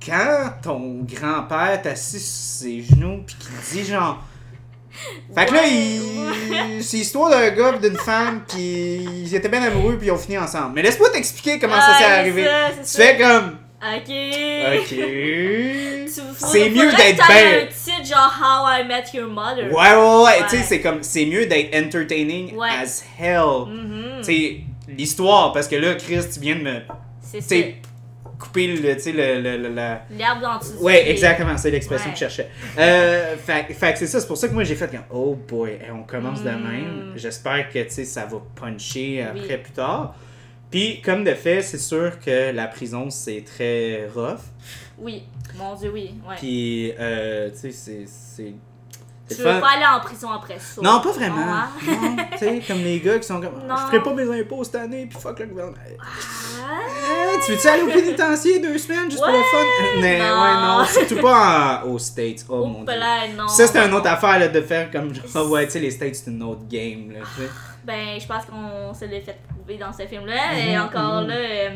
quand ton grand-père t'assis sur ses genoux pis qu'il dit genre. Fait que là, il... c'est l'histoire d'un gars pis d'une femme pis ils étaient bien amoureux puis ils ont fini ensemble. Mais laisse-moi t'expliquer comment ça s'est arrivé. ça, Tu c'est ça. fais comme. Ok. Ok. C'est mieux d'être bien. un titre genre How I Met Your Mother. Ouais, ouais, ouais. Ouais. Tu sais, c'est comme. C'est mieux d'être entertaining Ouais. as hell. Mhm. Tu sais, l'histoire, parce que là, Chris, tu viens de me. C'est ça. couper le. Tu sais, le, le, le- la- L'herbe dans tout Ouais, exactement, c'est l'expression Ouais. que je cherchais. Euh, fait, fait que c'est ça, c'est pour ça que moi j'ai fait comme Oh boy, on commence de Mm. même. J'espère que tu sais, ça va puncher après plus tard. Puis, comme de fait, c'est sûr que la prison c'est très rough. Oui, mon dieu, oui. Ouais. Puis, euh, tu sais, c'est. tu veux pas aller en prison après ça. Non, pas vraiment. hein? Non, tu sais, comme les gars qui sont comme Non. Je ferai pas mes impôts cette année, puis fuck le gouvernement. Ah, Hey, tu veux-tu aller au pénitencier deux semaines juste pour le Ouais, fun? Mais non. ouais, non, surtout pas en- aux States. Oh mon dieu. là, non. Ça, c'est une autre affaire là, de faire comme genre, ah ouais, tu sais, les States, c'est une autre game. Là, tu sais. Ben, je pense qu'on se l'est fait prouver dans ce film-là. Et Mhm, encore mhm. là, euh,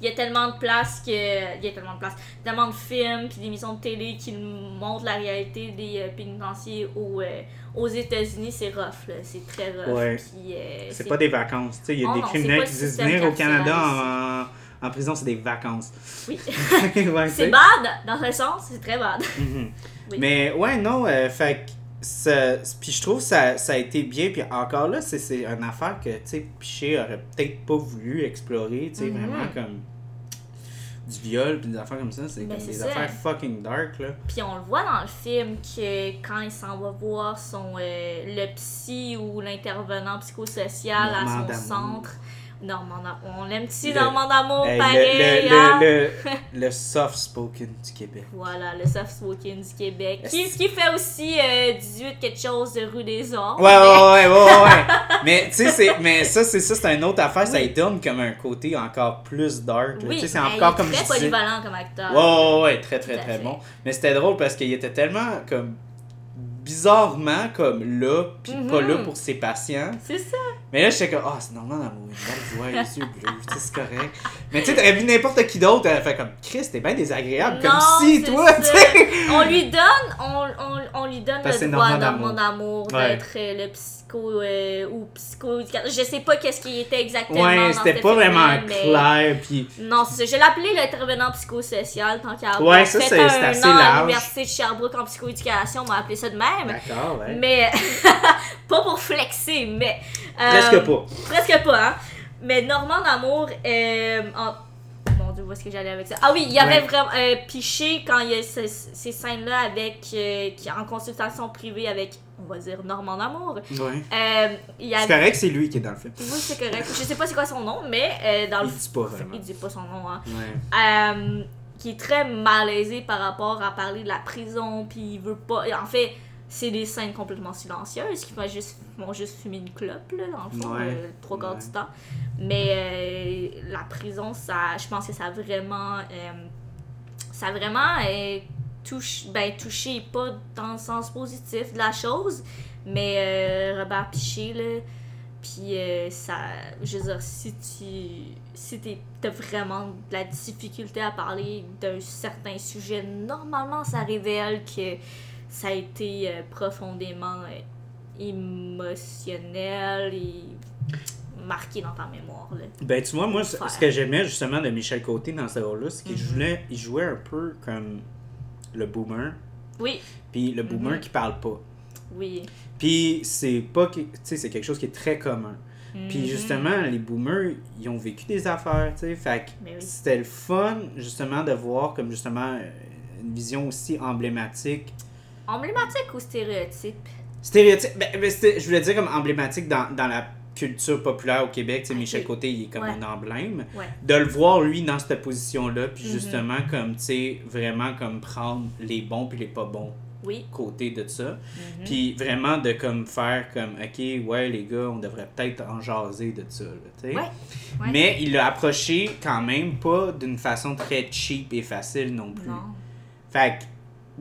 il y a tellement de places que. Il y a tellement de places. Tellement de films puis d'émissions de télé qui montrent la réalité des euh, pénitenciers aux, euh, aux États-Unis. C'est rough, là. C'est très rough. Ouais. Euh, C'est pas des vacances. Tu sais, il y a Oh des non, criminels qui disent venir au Canada en, en prison, c'est des vacances. Oui. Ouais, c'est bad, dans un sens, c'est très bad. Mhm. Oui. Mais ouais, non, fait que Puis je trouve que ça, ça a été bien. Puis encore là, c'est- c'est une affaire que, tu sais, Piché aurait peut-être pas voulu explorer, tu sais, Mhm. vraiment comme du viol puis des affaires comme ça. C'est Ben, des ça. affaires fucking dark, là. Puis on le voit dans le film que quand il s'en va voir son euh, le psy ou l'intervenant psychosocial à son centre. Normand d'amour. On l'aime petit Normand d'amour, Hey, pareil. le, hein? le, le, le soft spoken du Québec. Voilà, le soft spoken du Québec. Qui, qui fait aussi euh, 18 quelque chose de rue des Ormes. Ouais, ouais, ouais, ouais, ouais, ouais. mais tu sais, c'est- mais ça, c'est ça, c'est une autre affaire. Ça lui donne comme un côté encore plus dark. Oui, Tu sais, c'est mais encore il comme est très polyvalent comme acteur. Ouais, ouais, ouais, très, très, très fait. bon. Mais c'était drôle parce qu'il était tellement comme bizarrement comme là, puis pas Mhm. là pour ses patients. C'est ça. Mais là, j'étais comme, ah, c'est normal d'amour, une belle voix, les yeux bleus, c'est correct. Mais tu sais, t'aurais vu n'importe qui d'autre, elle fait comme, Chris, t'es bien désagréable, Non, comme si, toi, tu sais. on lui donne, on, on, on lui donne Parce le droit d'amour. d'amour Ouais. d'être euh, le psycho euh, ou psycho. Je sais pas qu'est-ce qu'il était exactement. Ouais, c'était pas vraiment mais- clair, puis. Non, c'est ça. Je l'ai appelé l'intervenant psychosocial tant qu'à Ouais, ça, c'est- assez an à l'université de Sherbrooke en psychoéducation, on m'a appelé ça de même. D'accord, ouais. Mais pas pour flexer, mais euh, Presque pas. Presque pas, hein. Mais Normand d'amour, euh, en- mon dieu, où est-ce que j'allais avec ça? Ah oui, il y avait Ouais. vraiment euh, Piché quand il y a ce- ces scènes-là avec euh, qui en consultation privée avec, on va dire, Normand d'amour. Ouais. Euh, y C'est avait... correct, c'est lui qui est dans le film. Oui, c'est correct. Je sais pas c'est quoi son nom, mais euh, dans le Il dit pas vraiment. il dit pas son nom, hein. Ouais. Euh, qui est très malaisé par rapport à parler de la prison, puis il veut pas. En fait, c'est des scènes complètement silencieuses qui vont juste, vont juste fumer une clope, là, dans le fond, Ouais. euh, trois quarts du temps. Mais euh, la prison, ça, je pense que ça a vraiment. ça a vraiment touche, ben, touché, pas dans le sens positif de la chose, mais euh, Robert Piché, là. Puis euh, ça, je veux dire, si tu, si t'as vraiment de la difficulté à parler d'un certain sujet, normalement ça révèle que ça a été euh, profondément euh, émotionnel et marqué dans ta mémoire. Là. Ben, tu vois, moi, ce que j'aimais justement de Michel Côté dans ce rôle-là, c'est qu'il jouait, il jouait un peu comme le boomer. Oui. Puis le boomer Mhm. qui parle pas. Oui. Puis c'est pas que- tu sais c'est quelque chose qui est très commun. Puis Mhm. justement les boomers ils ont vécu des affaires, tu sais, fait que oui. c'était le fun justement de voir comme justement euh, une vision aussi emblématique. Emblématique ou stéréotype? Stéréotype, ben, ben, je voulais dire comme emblématique dans, dans la culture populaire au Québec, tu sais Ok. Michel Côté il est comme Ouais. un emblème. Ouais. De le voir lui dans cette position-là, puis Mhm. justement comme tu sais vraiment comme prendre les bons puis les pas bons Oui. côtés de ça. Mhm. Puis vraiment de comme faire comme OK, ouais les gars, on devrait peut-être en jaser de ça, tu sais. Ouais, ouais. Mais il l'a approché quand même pas d'une façon très cheap et facile non plus. Non. Fait que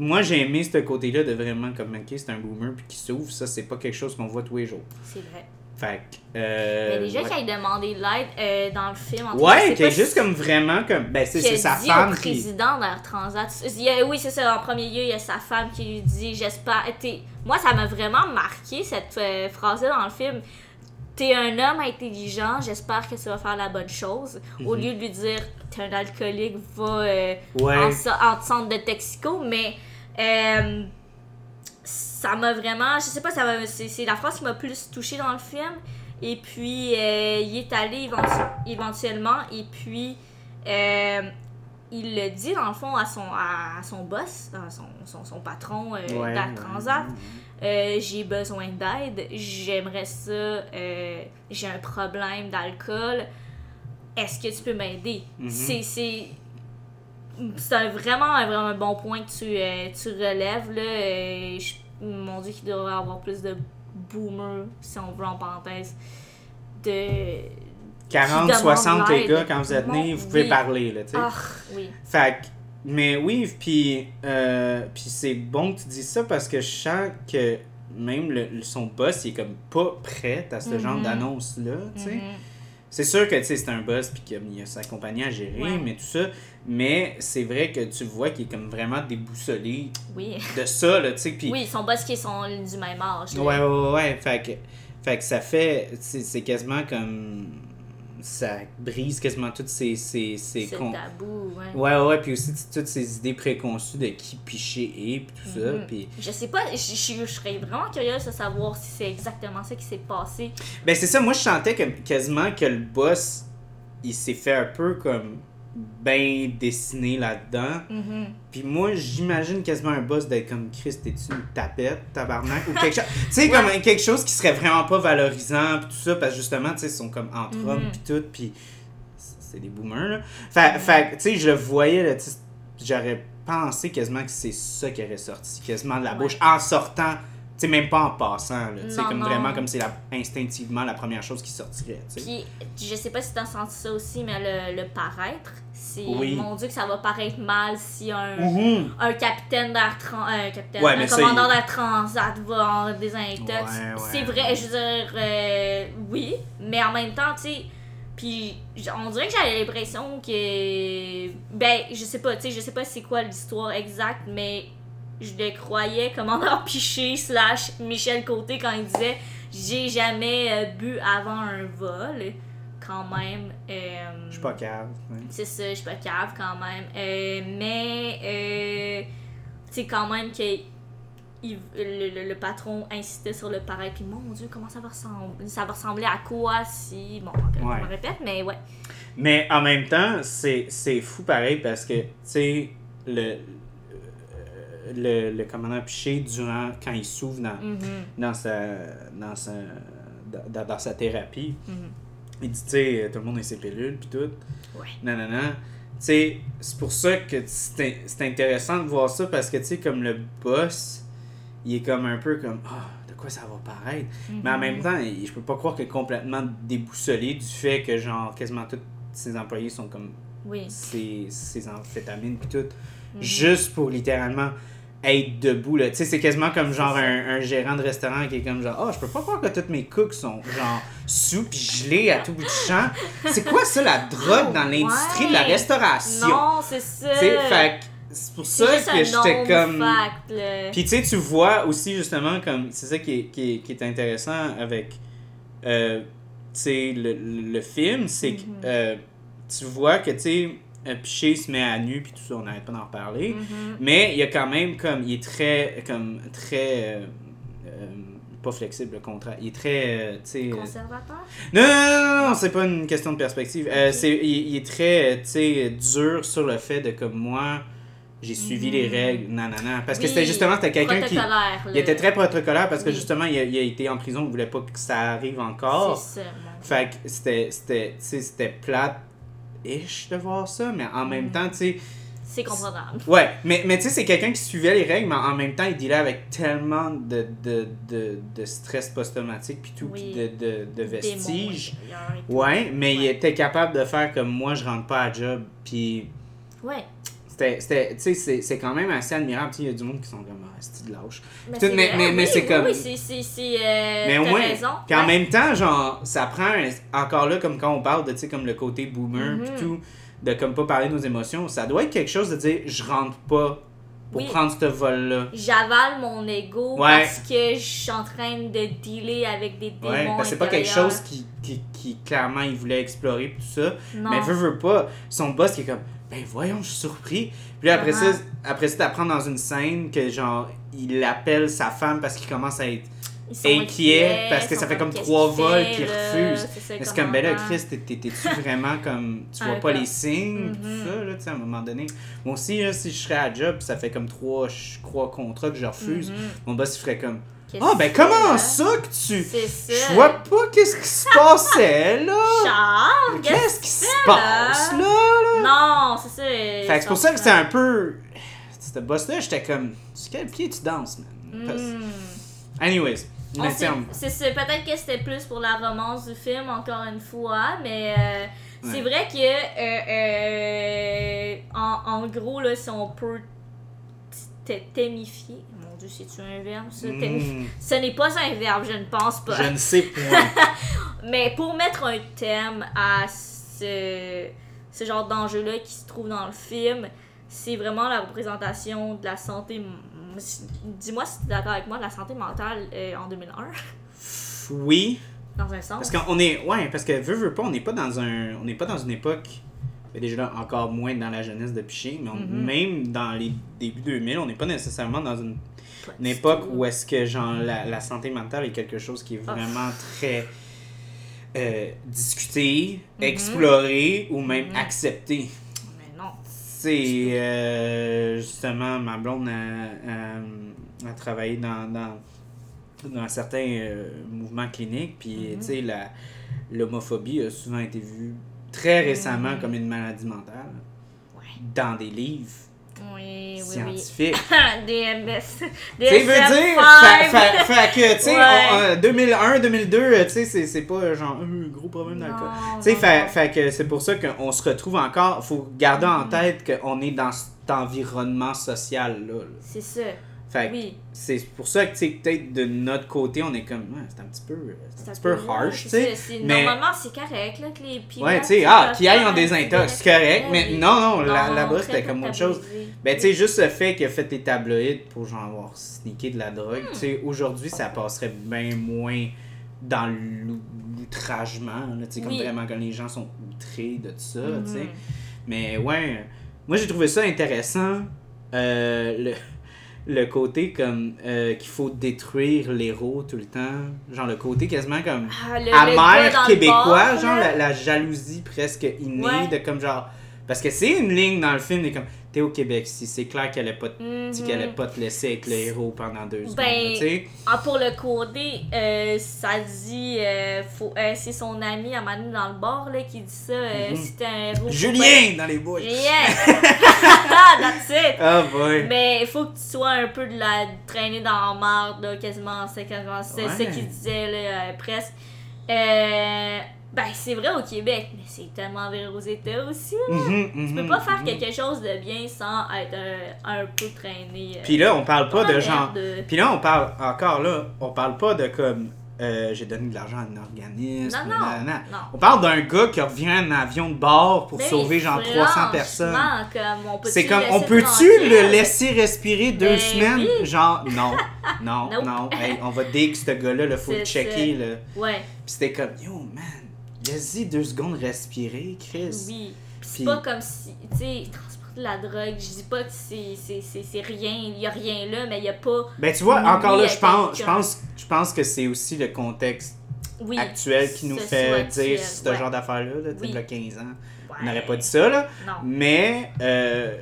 moi j'ai aimé ce côté-là de vraiment comme OK, c'est un boomer puis qui s'ouvre, ça c'est pas quelque chose qu'on voit tous les jours. C'est vrai. Fait que euh, Mais déjà ouais. ait demandé de l'aide euh, dans le film. en Ouais, c'est qui est juste si- comme vraiment comme ben c'est c'est sa dit femme qui président d'Air Transat. A- oui, c'est ça. En premier lieu, il y a sa femme qui lui dit J'espère. Moi, ça m'a vraiment marqué cette euh, phrase-là dans le film. T'es un homme intelligent, j'espère que tu vas faire la bonne chose. Au Mhm. lieu de lui dire T'es un alcoolique, va euh, Ouais. en, en centre de Texico. Mais ça m'a vraiment. Je sais pas, ça c'est la phrase qui m'a plus touchée dans le film. Et puis, euh, il est allé éventu- éventuellement. Et puis, euh, il le dit dans le fond à son, à son boss, à son, son, son patron euh, Ouais. Transat. Euh, j'ai besoin d'aide, j'aimerais ça, j'ai un problème d'alcool, est-ce que tu peux m'aider? Mhm. C'est- C'est c'est un- vraiment un vraiment bon point que tu, euh, tu relèves. Là. Euh, je- mon Dieu, qu'il devrait y avoir plus de boomers, si on veut en parenthèse, de... 40, demande 60 les gars, quand vous êtes nés, vous pouvez oui. parler là, tu sais. Ah, oui. Fait que, mais oui, puis euh, c'est bon que tu dis ça parce que je sens que même le, son boss, il est comme pas prêt à ce genre Mhm. d'annonce-là, tu sais. Mhm. C'est sûr que, c'est un boss puis qu'il y a sa compagnie à gérer, Ouais. mais tout ça. Mais c'est vrai que tu vois qu'il est comme vraiment déboussolé Oui. de ça, là, tu sais. Puis oui, son boss qui sont du même âge. là. Ouais, ouais, ouais, ouais. Fait que, fait que ça fait. C'est quasiment comme. Ça brise quasiment toutes ces. ces, ces C'est con- tabou, ouais. Ouais, ouais. Puis aussi toutes ces idées préconçues de qui Piché est, puis tout ça. Mhm. Puis. Je sais pas, je, serais vraiment curieuse de savoir si c'est exactement ça qui s'est passé. Ben, c'est ça. Moi, je sentais que, quasiment que le boss, il s'est fait un peu comme. Ben dessiné là-dedans. Mhm. Puis moi, j'imagine quasiment un boss d'être comme Chris, t'es-tu une tapette, tabarnak, ou quelque chose. Tu sais, comme quelque chose qui serait vraiment pas valorisant, puis tout ça, parce que justement, tu sais, ils sont comme entre Mhm. hommes, puis tout, puis c'est des boomers, là. Fait, fait que, tu sais, je le voyais, là, tu sais, j'aurais pensé quasiment que c'est ça qui aurait sorti, quasiment de la Ouais. bouche, en sortant, sais, même pas en passant, tu sais, comme non. vraiment comme c'est la, instinctivement la première chose qui sortirait, tu sais. Puis, je sais pas si t'as senti ça aussi, mais le, le paraître, c'est. Oui. Mon Dieu, que ça va paraître mal si un. Mhm. Un capitaine d'air trans, un capitaine, Ouais, un commandant d'air transat va en désintox. Ouais, ouais, c'est vrai, je veux dire, euh, oui, mais en même temps, tu sais, puis on dirait que j'avais l'impression que, ben, je sais pas, tu sais, je sais pas c'est quoi l'histoire exacte, mais je le croyais commandant Piché slash Michel Côté quand il disait j'ai jamais euh, bu avant un vol, quand même. euh, Je suis pas cave. c'est ça, je suis pas cave quand même. Euh, mais, euh, tu sais, quand même que il- le, le- le patron insistait sur le pareil. Puis, mon Dieu, comment ça va ressembler? Ça va ressembler à quoi si. Bon, je Ouais. me répète, mais ouais. Mais en même temps, c'est c'est fou pareil parce que, tu sais, le, le, le commandant Piché, durant, quand il s'ouvre dans, Mhm, dans, sa, dans, sa, dans, dans sa thérapie, mhm. il dit, tu sais, tout le monde a ses pilules, puis tout. Ouais. Non, non, non. Tu sais, c'est pour ça que c'est intéressant de voir ça parce que, tu sais, comme le boss, il est comme un peu comme, ah, de quoi ça va paraître? Mais en Mhm. même temps, je peux pas croire qu'il est complètement déboussolé du fait que, genre, quasiment tous ses employés sont comme Oui. ses, ses amphétamines pis tout, Mhm. juste pour littéralement être debout, là. Tu sais, c'est quasiment comme genre un, un gérant de restaurant qui est comme genre, oh, je peux pas croire que tous mes cooks sont genre sous pis gelés à tout bout de champ. C'est quoi ça, la drogue dans l'industrie de la restauration? Non, c'est ça. Fait c'est pour ça que j'étais comme. Puis tu sais, tu vois aussi justement comme c'est ça qui est, qui, est, qui est intéressant avec euh, tu sais, le, le, film, c'est que Mhm. euh, tu vois que tu sais Piché se met à nu, puis tout ça, on n'arrête pas d'en reparler. Mhm. Mais il y a quand même comme. Il est très. Comme. Très. euh, euh, pas flexible, le contraire. Il est très. euh, Conservateur? non, non, non, non, c'est pas une question de perspective. C'est, il, il est très, tu sais, dur sur le fait de comme moi, j'ai suivi les Mhm. règles, non, non, non. Parce que c'était justement, c'était quelqu'un qui. protocolaire, Il était très protocolaire parce que Oui. justement, il a, il a été en prison, il voulait pas que ça arrive encore. C'est ça, Fait que c'était, c'était, tu sais, de voir ça, mais en même Mhm. temps, tu sais. C'est comprenable. Ouais, mais, mais tu sais, c'est quelqu'un qui suivait les règles, mais en même temps, il dealait avec tellement de, de, de, de stress post-traumatique, puis tout, Oui. puis de, de, de vestiges. Démons. Ouais, mais il était capable de faire comme moi, je rentre pas à job, puis Ouais. C'était, c'était, tu sais, c'est, quand même assez admirable. Il y a du monde qui sont comme, ah, c'est de lâche. Mais, mais- mais- mais oui, c'est oui, comme- Oui, c'est. euh, Mais au moins, puis en même temps, genre, ça prend un- encore là, comme quand on parle de, tu sais, comme le côté boomer, puis tout, de comme pas parler de nos émotions, ça doit être quelque chose de dire, je rentre pas pour Oui. prendre ce vol-là. J'avale mon ego Ouais. parce que je suis en train de dealer avec des démons. Ouais, parce que c'est pas quelque chose qui, qui, qui, clairement, il voulait explorer, tout ça. Non. Mais veut, veut pas. Son boss qui est comme, ben voyons, je suis surpris. Puis là, après ça, après ça, t'apprends dans une scène que genre, il appelle sa femme parce qu'il commence à être. Inquiet, inquiets, parce que ça fait comme trois vols qu'il refuse. Mais c'est comme, ben là? Chris, t'es- t'es- t'es-tu vraiment comme. Tu vois pas les signes, tout Mhm. ça, là, tu sais, à un moment donné? Moi aussi, si je serais à job, ça fait comme trois, je crois, contrats que je refuse. Mhm. Mon boss, il ferait comme, ah, ben comment ça que tu. C'est ça. Je vois pas qu'est-ce qui se passait, là. Charles, Qu'est-ce qui se passe, là? Non, c'est ça. Fait que c'est pour ça que c'est un peu. Ce boss-là, j'étais comme. Sur quel pied tu danses, man? Hmm. Anyways, c'est peut-être que c'était plus pour la romance du film encore une fois mais euh, c'est vrai que euh, euh, en, en gros là si on peut t'émifier dieu c'est-tu un verbe ça? Hmm, ce n'est pas un verbe je ne pense pas je ne sais point. mais pour mettre un thème à ce, ce genre d'enjeu-là qui se trouve dans le film, c'est vraiment la représentation de la santé. Dis-moi si tu es d'accord avec moi, de la santé mentale euh, en 2001, Oui, dans un sens. parce qu'on est. Ouais, parce que veux, veux pas, on n'est pas dans un. On n'est pas dans une époque. déjà là, encore moins dans la jeunesse de Piché, mais on- Mhm. même dans les débuts 2000, on n'est pas nécessairement dans une, une époque où est-ce que genre la, la santé mentale est quelque chose qui est Ah. vraiment très euh, discuté, Mhm. exploré ou même Mhm. accepté. Mais non. C'est euh, justement ma blonde a, a- a travaillé dans, dans, dans certains euh, mouvements cliniques, puis Mhm. tu sais, la- l'homophobie a souvent été vue très récemment comme une maladie mentale Ouais. dans des livres Oui, oui, oui. DMS. Tu veut dire, fait, fait- fait que, tu sais, Ouais. on- euh, 2001, 2002, euh, tu sais, c'est- pas genre un gros problème d'alcool. Tu sais, fait, que c'est pour ça qu'on se retrouve encore. faut garder en Mhm. tête qu'on est dans cet environnement social-là. là. C'est ça. Fait que Oui. c'est pour ça que, tu sais, peut-être de notre côté, on est comme, ouais, c'est un petit peu, c'est un petit peu harsh, tu sais. mais- Normalement, c'est correct là, que les pilotes. Ouais, tu sais, ah, qui aillent en désintox, c'est correct, mais non, non, là- Non, là-bas, c'était comme autre chose. Ben, tu sais, juste le fait qu'il a fait des tabloïds pour genre avoir sneaké de la drogue, Hmm. tu sais, aujourd'hui, ça passerait bien moins dans l'ou- l'outragement, là, tu sais, comme vraiment quand les gens sont outrés de tout ça, tu sais. Mais ouais, moi j'ai trouvé ça intéressant, euh, le, le côté comme euh, qu'il faut détruire l'héros tout le temps, genre le côté quasiment comme Ah, le- amer le québécois, genre la, la jalousie presque innée Ouais. de comme genre parce que c'est une ligne dans le film de comme t'es au Québec si c'est clair qu'elle allait pas te- Mhm. dit qu'elle allait pas te laisser être le héros pendant deux secondes Ben, tu sais Ah, pour le côté, euh, ça dit, euh, faut, euh, c'est son ami à Manu dans le bar là, qui dit ça. Mhm. Si t'es un héros. Julien dans les bouches Julien! That's it! ah boy Mais il faut que tu sois un peu de la traîner dans la marde, là, quasiment. C'est quasiment c'est Ouais. ce qu'il disait, là, presque. Euh, ben, c'est vrai au Québec, mais c'est tellement vrai aux États aussi. là. Mhm, Tu peux mhm, pas faire mhm. quelque chose de bien sans être un, un peu traîné. euh, puis là on parle pas de genre merde. puis là on parle encore là on parle pas de comme euh, j'ai donné de l'argent à un organisme Non, non, non. on parle d'un gars qui revient en avion de bord pour Ben, sauver genre 300 personnes C'est comme, on peut-tu le laisser respirer deux Ben semaines? oui. Genre, non, non, Nope. non. Hey, on va dig ce gars-là, il faut le checker. Là. Ouais, Puis c'était comme, yo, man, laisse-y deux secondes respirer, Chris. oui. Puis c'est pas comme si, tu sais, transporter de la drogue, je dis pas que c'est, c'est, c'est, c'est rien, il y a rien là, mais il y a pas, Ben, tu vois, encore là, je pense, je pense, je pense que c'est aussi le contexte oui. actuel qui nous fait dire ce ouais. genre d'affaires-là, là, Oui. il y a 15 ans. Ouais. On n'aurait pas dit ça, là. Non. Mais, euh,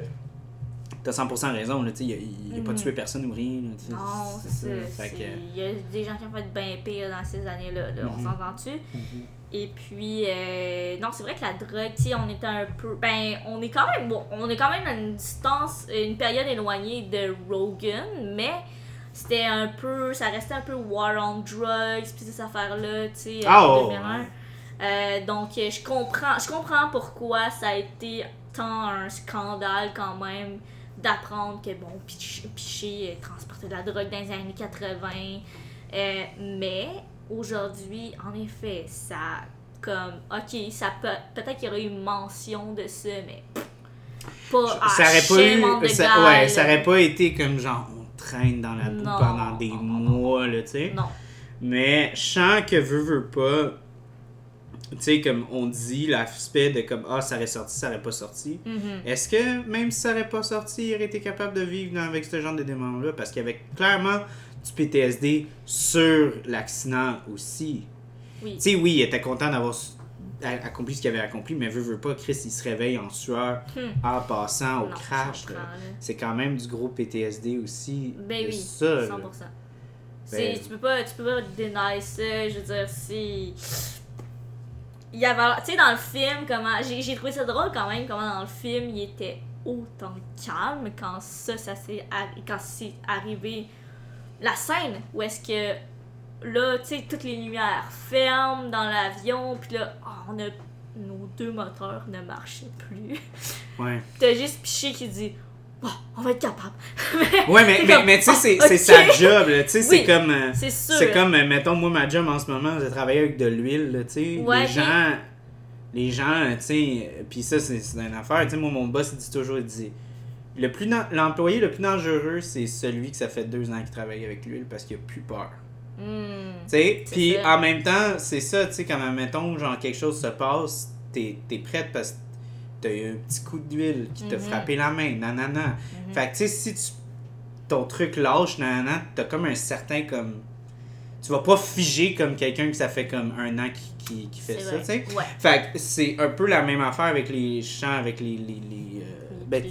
t'as 100% raison, là, il a, il a pas Mhm. tué personne ou rien, là, Non, c'est ça. Il y a des gens qui ont fait bien pire dans ces années-là, là, on Mhm. s'entend dessus. Mhm. Et puis, euh, non, c'est vrai que la drogue, tu on était un peu. Ben, on est quand même. Bon, on est quand même à une distance, une période éloignée de Rogan, mais c'était un peu. Ça restait un peu war on drugs, puis ces affaires-là, tu sais, Ah, en oh, 2001. Euh, donc, euh, je comprends, je comprends pourquoi ça a été tant un scandale quand même d'apprendre que, bon, Piché, euh, transportait de la drogue dans les années 80. Euh, mais aujourd'hui, en effet, ça comme ok, ça peut peut-être qu'il y aurait eu mention de ça, mais pas ça aurait pas shame on eu, the ça, ouais, aurait pas été comme genre, on traîne dans la boue pendant des non, mois, là, tu sais. Non. Mais je sens que veut, veut pas. Tu sais, comme on dit, l'aspect de comme Ah, ça aurait sorti, ça aurait pas sorti. Mhm. Est-ce que même si ça aurait pas sorti, il aurait été capable de vivre dans- avec ce genre de démons-là? Parce qu'il y avait clairement du PTSD sur l'accident aussi. Oui. Tu sais, oui, il était content d'avoir accompli ce qu'il avait accompli, mais veut, veut pas, Chris, il se réveille en sueur Hmm. en passant au Non, crash. C'est quand même du gros PTSD aussi. Ben oui, ça, là. 100%. C'est- Ben- tu peux pas tu peux pas deny ça, je veux dire c'est il y avait tu sais dans le film comment j'ai trouvé ça drôle quand même comment dans le film il était autant calme quand ça ça s'est quand c'est arrivé la scène où est-ce que là tu sais toutes les lumières ferment dans l'avion puis là ah, on a nos deux moteurs ne marchaient plus. Ouais. T'as juste Piché qui dit Bon, on va être capable. Ouais, mais, mais, comme, mais tu sais, c'est ah, c'est ok. sa job. Tu sais, c'est comme. euh, C'est comme, euh, mettons, moi, ma job en ce moment, je travaille avec de l'huile, tu sais. Ouais, les gens, les gens, tu sais, euh, puis ça, c'est une affaire, tu sais, moi, mon boss, il dit toujours, il dit, le plus dan- l'employé le plus dangereux, c'est celui que ça fait deux ans qu'il travaille avec l'huile parce qu'il a plus peur. Hmm. Tu sais, puis en même temps, c'est ça, tu sais, quand, mettons, genre, quelque chose se passe, t'es es prête parce que t'as eu un petit coup d'huile qui t'a Mhm. frappé la main, nanana. Mhm. Fait que, tu sais, si tu, ton truc lâche, nanana, t'as comme un certain, comme... Tu vas pas figer comme quelqu'un que ça fait comme un an qui, qui, qui fait ça, tu sais. Ouais. Fait que c'est un peu la même affaire avec les chants, avec les... les, les, euh, ben,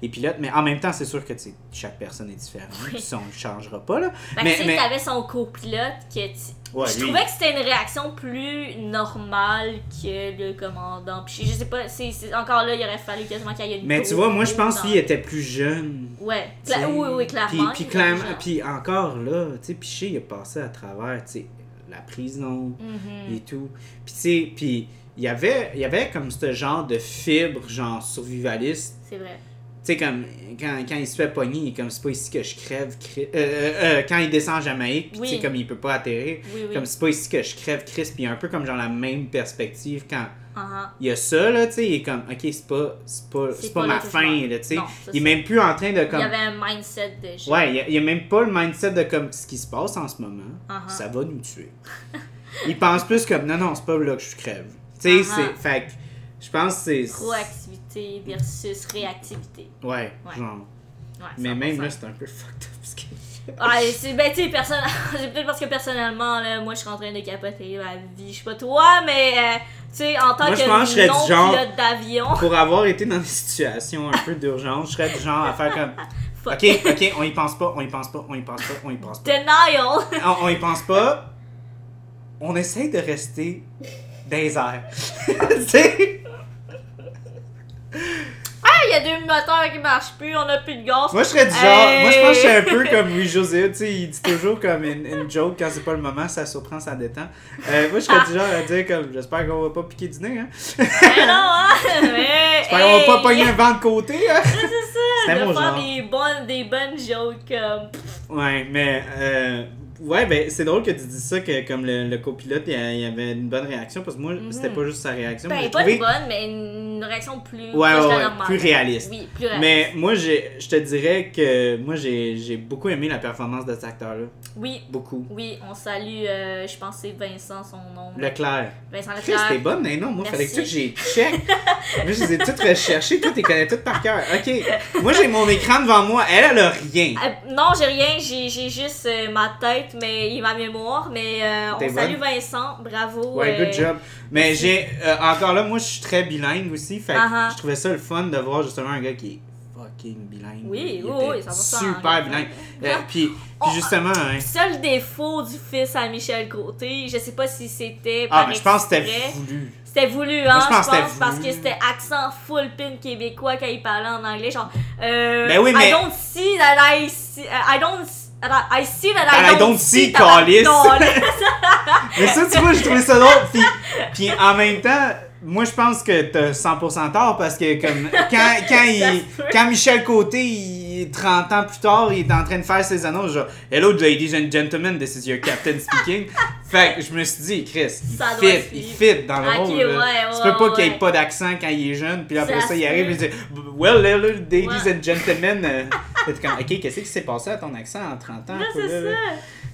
les pilotes, mais en même temps, c'est sûr que tu chaque personne est différente. Oui. Puis ça, on ne changera pas, là. Ben, Mais- tu sais, mais- t'avais son copilote que tu- Ouais, je lui- trouvais que c'était une réaction plus normale que le commandant. Puis je sais pas, c'est encore là, il aurait fallu quasiment qu'il y ait une Mais tu vois, moi, je pense qu'il était plus jeune. Ouais. Cla- oui, oui, clairement. Puis, puis, clairement- encore là, tu sais, Piché, il a passé à travers, tu sais, la prison Mhm. et tout. Puis, tu sais, puis il y avait, il y avait comme ce genre de fibre, genre survivaliste. C'est vrai. Tu sais, comme quand, quand il se fait pogner, il est comme c'est pas ici que je crève. Chris- euh, euh, euh, quand il descend en Jamaïque, puis tu sais, Oui. comme il peut pas atterrir, Oui, oui. comme c'est pas ici que je crève, Chris, puis il y a un peu comme genre la même perspective quand Uh-huh. il y a ça, là, tu sais, il est comme, ok, c'est pas, c'est pas, pas, pas ma fin, là, tu sais. Il est même plus en train de Il comme. y avait un mindset de jeu. Ouais, il y a, il y a même pas le mindset de comme ce qui se passe en ce moment, Uh-huh. ça va nous tuer. il pense plus comme, non, non, c'est pas là que je crève. Tu sais, Uh-huh. c'est. Fait je pense que c'est. Proactivité versus réactivité. Ouais, Ouais. genre. Ouais, Mais 100%. même là, c'est un peu fucked up. Parce que... Ouais, c'est ben tu sais personne c'est peut-être parce que personnellement là moi je suis en train de capoter ma vie, je sais pas toi mais euh, tu sais en tant Moi, je que pense je non genre- pilote d'avion, Pour avoir été dans des situations un peu d'urgence, je serais du genre à faire comme. Ok, ok, on y pense pas, on y pense pas, on y pense pas, on y pense pas. denial. on, on y pense pas. On essaye de rester les airs. tu sais? Ah, il y a deux moteurs qui marchent plus, on a plus de gaz. Moi, je serais du genre. Hey! Moi, je pense que je suis un peu comme Louis José. Tu sais, il dit toujours comme une, une joke quand c'est pas le moment, ça surprend, ça détend. Euh, moi, je serais du genre à dire comme j'espère qu'on va pas piquer du nez. Hein. Mais non hein, mais J'espère qu'on va pas pogner un vent de côté. Hein. C'est ça, de faire genre. des bonnes des bonnes jokes comme Ouais, mais. Euh, ouais, ben, c'est drôle que tu dises ça, que comme le, le copilote, il y avait une bonne réaction, parce que moi, Mhm. c'était pas juste sa réaction. ben pas trouvé- une bonne mais une réaction plus Ouais, ouais, ouais, réaliste. Oui, plus réaliste. Mais moi, je te dirais que moi, j'ai j'ai beaucoup aimé la performance de cet acteur-là. Oui, Beaucoup. oui, on salue, euh, je pense que c'est Vincent son nom. Leclerc. Vincent Leclerc. t'es bonne, mais non, moi, fallait que j'ai check. moi, je les ai toutes recherchées, toi, t'es connais toutes par cœur. Ok. Moi, j'ai mon écran devant moi, elle, elle a rien. Euh, non, j'ai rien, j'ai juste euh, ma tête mais, et ma mémoire, mais on salue bonne. Vincent, bravo. Ouais, good job. Mais j'ai. encore là, moi, je suis très bilingue aussi. Fait que Uh-huh. je trouvais ça le fun de voir justement un gars qui est fucking bilingue. Oui, oui, oui, 100%, Super bilingue. Euh, puis, puis Oh, justement. hein, Seul défaut du fils à Michel Côté, je sais pas si c'était. ah, mais je pense que c'était voulu. C'était voulu, hein, je pense que c'était parce que c'était accent full pin québécois quand il parlait en anglais, genre. Euh, Ben oui, mais- I don't see that I see. uh, I don't. that I see that That I don't, see, I-. Calice. Mais ça, tu vois, j'ai trouvé ça drôle. Puis, puis en même temps, moi, je pense que t'as 100% tort parce que comme quand, quand, il, quand Michel Côté, il, 30 ans plus tard, il est en train de faire ses annonces, genre Hello, ladies and gentlemen, this is your captain speaking. fait que je me suis dit, Chris, il Ça fit, il fit dans le Ok, rôle. ouais, ouais, tu peux pas ouais, qu'il ait pas d'accent quand il est jeune, puis après Ça ça, il arrive et il dit Well, hello, ladies and gentlemen. comme, ok, qu'est-ce qui s'est passé à ton accent en 30 ans? Là, quoi, c'est ça.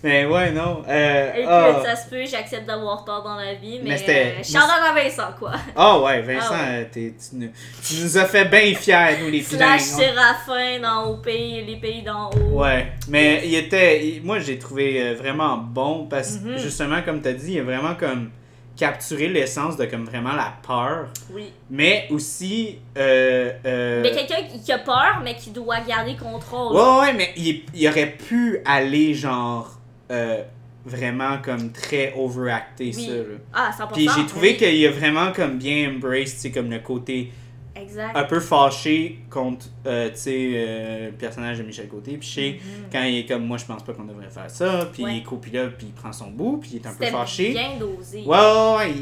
Mais ouais, non. Euh, Écoute, ah. ça se peut, j'accepte d'avoir tort dans la vie, Mais mais. c'était- euh, à Vincent, quoi. Ah ouais, Vincent, Ah ouais. tu, nous- tu nous as fait bien fiers, nous les Slash bilingues. Séraphin dans au pays, les pays d'en haut. Ouais, mais il était. il- moi, j'ai trouvé euh, vraiment bon parce que, Mhm. justement, comme t'as dit, il a vraiment comme capturé l'essence de comme vraiment la peur, Oui. mais aussi. Euh, euh, Mais quelqu'un qui- qui a peur, mais qui doit garder contrôle. Ouais, ouais, mais il, il aurait pu aller genre. Euh, vraiment comme très overacté Oui. ça. Là. Ah, 100%. Puis j'ai trouvé oui. qu'il a vraiment comme bien embraced, tu sais, comme le côté Exact. un peu fâché contre euh, tu sais euh, le personnage de Michel Côté puis je sais Mhm. quand il est comme moi je pense pas qu'on devrait faire ça puis Ouais. il est copilote puis il prend son bout puis il est un peu fâché bien dosé. ouais ouais, ouais,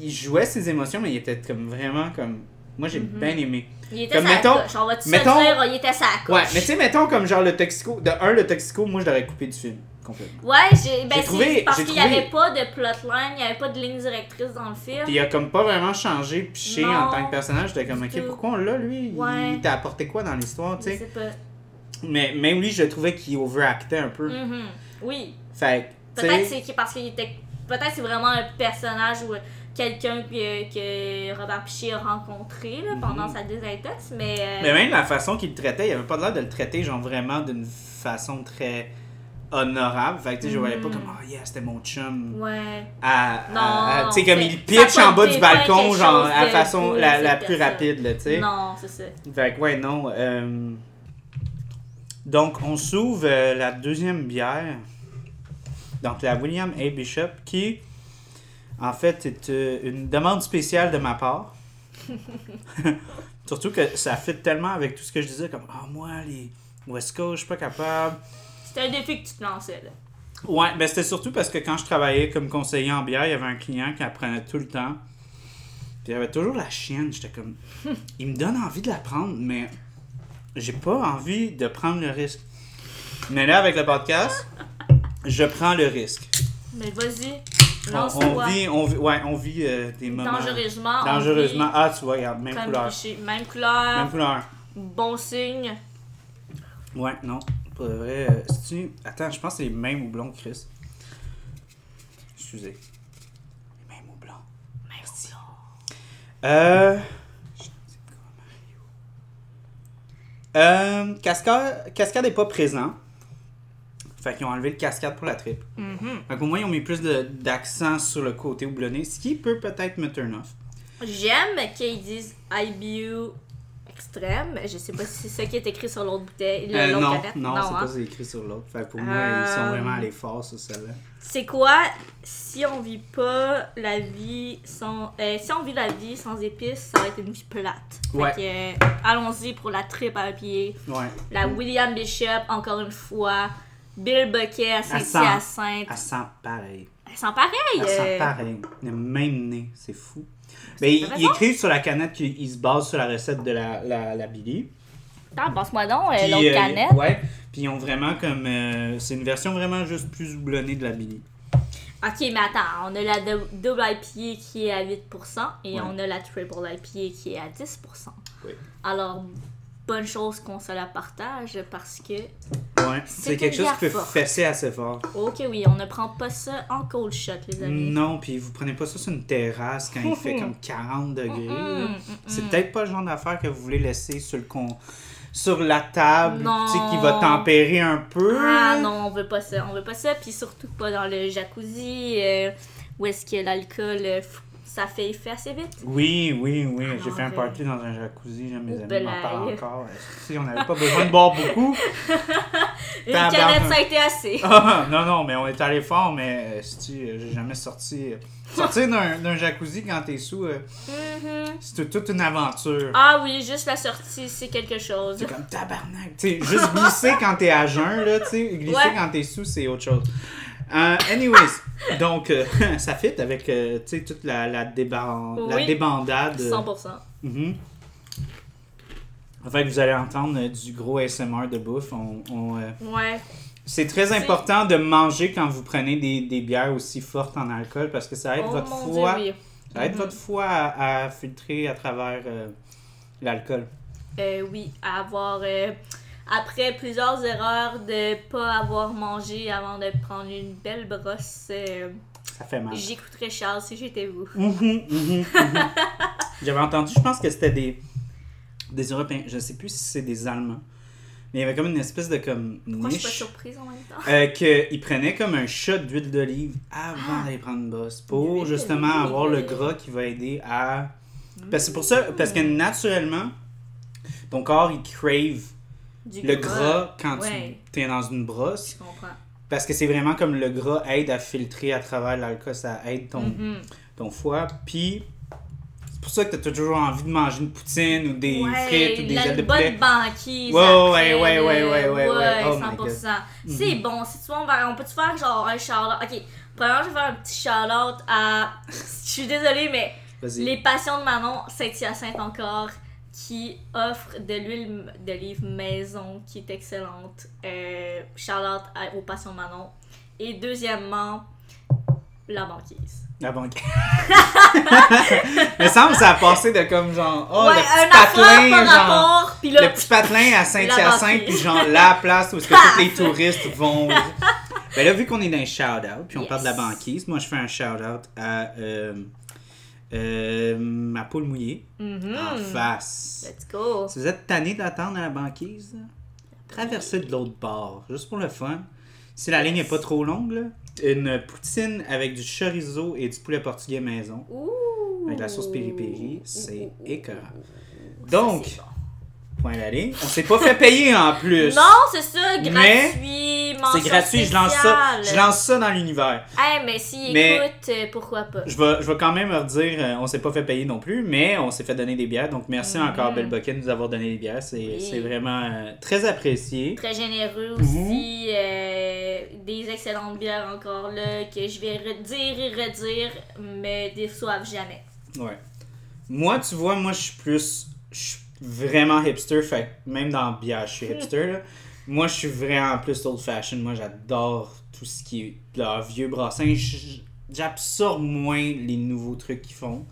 il, jouait ses émotions mais il était comme vraiment comme moi j'ai Mhm. bien aimé Il était Comme sa mettons- coche. On va te mettons- dire, il était sa coche. ouais mais tu sais mettons comme genre le Toxico de un le Toxico moi je l'aurais coupé du film complètement Ouais, j'ai, ben trouvé- parce qu'il n'y trouvé- avait pas de plotline, il n'y avait pas de ligne directrice dans le film. puis il a comme pas vraiment changé piché Non, en tant que personnage j'étais comme ok tout. pourquoi on l'a lui? Ouais. il t'a apporté quoi dans l'histoire tu Je sais? sais pas. mais même lui je trouvais qu'il overactait un peu Mhm. Oui. fait Peut-être c'est parce qu'il était. Peut-être c'est vraiment un personnage ou quelqu'un que, que Robert Piché a rencontré là, pendant Mhm. sa désintox, mais. euh, Mais même la façon qu'il le traitait, il avait pas l'air de le traiter genre vraiment d'une façon très honorable. Fait que tu sais, je voyais pas Mhm. comme oh yeah, c'était mon chum. Ouais. À, tu sais comme il pitch en bas du balcon genre à façon la, la plus rapide là, tu sais. Non, c'est ça. Fait que ouais, non. euh, Donc on s'ouvre euh, la deuxième bière. Donc la William A. Bishop qui en fait est euh, une demande spéciale de ma part. Surtout que ça fit tellement avec tout ce que je disais comme ah moi les West Coast, je suis pas capable. C'était un défi que tu te lançais là. Ouais, ben c'était surtout parce que quand je travaillais comme conseiller en bière, il y avait un client qui apprenait tout le temps. Puis il y avait toujours la chienne. J'étais comme. Il me donne envie de la prendre, mais j'ai pas envie de prendre le risque. Mais là, avec le podcast, je prends le risque. Mais vas-y, On, on vit, on vit, ouais, on vit euh, des moments. Dangereusement. Dangereusement. Ah, tu vois, regarde, même couleur. Même couleur. Même couleur. Bon signe. Ouais, non. Pour de vrai. euh, Attends, je pense que c'est les mêmes houblons, Chris. Excusez. Les mêmes houblons. Merci. Euh. Euh. Cascade, Cascade est pas présent. Fait qu'ils ont enlevé le cascade pour la trip. Mhm. Fait qu'au moins, ils ont mis plus d'accent sur le côté houblonné, ce qui peut peut-être me turn off. J'aime qu'ils disent IBU extrême. Je sais pas si c'est ça qui est écrit sur l'autre bouteille. le- Euh, non, canette. non, c'est hein? pas c'est écrit sur l'autre. Fait pour moi, ils sont Euh, vraiment allés fort sur celle-là. C'est quoi si on vit pas la vie sans. euh, si on vit la vie sans épices, ça va être une vie plate. Ouais. euh, allons-y pour la trip à pied. Ouais. La William Bishop, encore une fois. Bill Bucket à Saint-Hyacinthe. Elle sent pareil. Elle sent pareil. Elle sent euh, pareil. Le même nez, c'est fou. Ben, ils, écrivent sur la canette qu'ils se basent sur la recette de la, la, la Billy. Attends, passe-moi donc euh, l'autre euh, canette. Ouais. Puis ils ont vraiment comme. euh, c'est une version vraiment juste plus houblonnée de la Billy. Ok, mais attends, on a la dou- double IPA qui est à 8% et Ouais. on a la triple IPA qui est à 10%. Oui. Alors, bonne chose qu'on se la partage parce que, Ouais, c'est quelque chose qui peut forte. fesser assez fort. ok, oui, on ne prend pas ça en cold shot, les amis. Non, puis vous prenez pas ça sur une terrasse quand il fait comme 40 degrés. C'est peut-être pas le genre d'affaire que vous voulez laisser sur le con... sur la table, tu sais, qui va tempérer un peu. Ah non, on veut pas ça. On veut pas ça, puis surtout pas dans le jacuzzi euh, où est-ce que l'alcool, euh, ça fait effet assez vite. Oui, oui, oui. Ah J'ai fait un mais- party dans un jacuzzi, mes amis m'en parlent encore. Si on n'avait pas besoin de boire beaucoup. Une canette, ça a été assez. Ah, non, non, mais on est allé fort, mais euh, si j'ai jamais sorti. euh, Sortir d'un jacuzzi quand t'es sous, euh, Mhm. c'est toute une aventure. Ah oui, juste la sortie, c'est quelque chose. C'est comme tabarnak. Sais, juste glisser quand t'es à jeun, là, tu sais. Glisser Ouais. quand t'es sous, c'est autre chose. Euh, anyways, donc, euh, ça fit avec, euh, sais, toute la, la, déban- la Oui. débandade. euh, 100%. Mhm. En fait, vous allez entendre du gros ASMR de bouffe. On, on, Ouais. C'est très important de manger quand vous prenez des, des bières aussi fortes en alcool parce que ça aide Oh votre foie. Dieu, oui. Ça aide Mhm. votre foie à, à filtrer à travers l'alcool. Euh, oui, à avoir. Après plusieurs erreurs de pas avoir mangé avant de prendre une belle brosse, euh, Ça fait mal. j'écouterais Charles si j'étais vous. Mhm, mhm, mhm. J'avais entendu, je pense que c'était des, des Européens. Je sais plus si c'est des Allemands. Mais il y avait comme une espèce de comme Moi, je suis pas niche. surprise en même temps? Euh, qu'ils prenaient comme un shot d'huile d'olive avant Ah. d'aller prendre une bosse pour justement avoir le gras qui va aider à. Parce que pour ça, parce que naturellement, ton corps il crave Du le gras quand Ouais. tu es dans une brosse. Je comprends. Parce que c'est vraiment comme le gras aide à filtrer à travers l'alcool, ça aide ton, Mhm. ton foie. Puis c'est pour ça que tu as toujours envie de manger une poutine ou des Ouais, frites ou des ailes de bonne poulet. banquise. Ouais, après, ouais, ouais, ouais, ouais, ouais, ouais. Oh my 100%. C'est bon. Si tu veux, on, va- on peut-tu faire genre un shout-out? Ok, premièrement, je vais faire un petit shout-out à. Je suis désolée, mais les Passions de Manon, Saint-Hyacinthe encore, qui offre de l'huile d'olive maison qui est excellente. Euh, aux Passions de Manon. Et deuxièmement, la banquise. La banque. Mais semble que ça a passé de comme genre. Oh, ouais, le petit patelin, par genre. rapport, puis là, Le petit patelin à Saint-Hyacinthe, banquise. puis genre la place où est-ce que tous les touristes vont. Ben là, vu qu'on est dans un shout-out, puis on Yes. parle de la banquise, moi je fais un shout-out à euh, euh, ma poule mouillée Mhm. en face. Let's go. Si vous êtes tanné d'attendre à la banquise, traversez de l'autre bord, juste pour le fun. Si la ligne n'est pas trop longue, là, une poutine avec du chorizo et du poulet portugais maison. Ouh. Avec la sauce piri-piri, c'est écœurant. Donc. Point d'aller. On s'est pas fait payer en plus. Non, c'est ça, gratuit, C'est gratuit, je lance ça. Je lance ça dans l'univers. Hey, mais s'ils Mais- écoutent, euh, pourquoi pas? Je vais, je vais quand même leur dire, euh, on s'est pas fait payer non plus, mais on s'est fait donner des bières. Donc merci Mhm. encore Belle de nous avoir donné des bières. C'est Oui. c'est vraiment euh, très apprécié. Très généreux Mhm. aussi. euh, des excellentes bières encore là que je vais redire et redire, mais déçoivent jamais. Ouais. Moi, tu vois, moi je suis plus. Je suis vraiment hipster. Fait même dans bière, je suis hipster. là. Moi, je suis vraiment plus old fashion. Moi, j'adore tout ce qui est leur vieux brassin. J'absorbe moins les nouveaux trucs qu'ils font.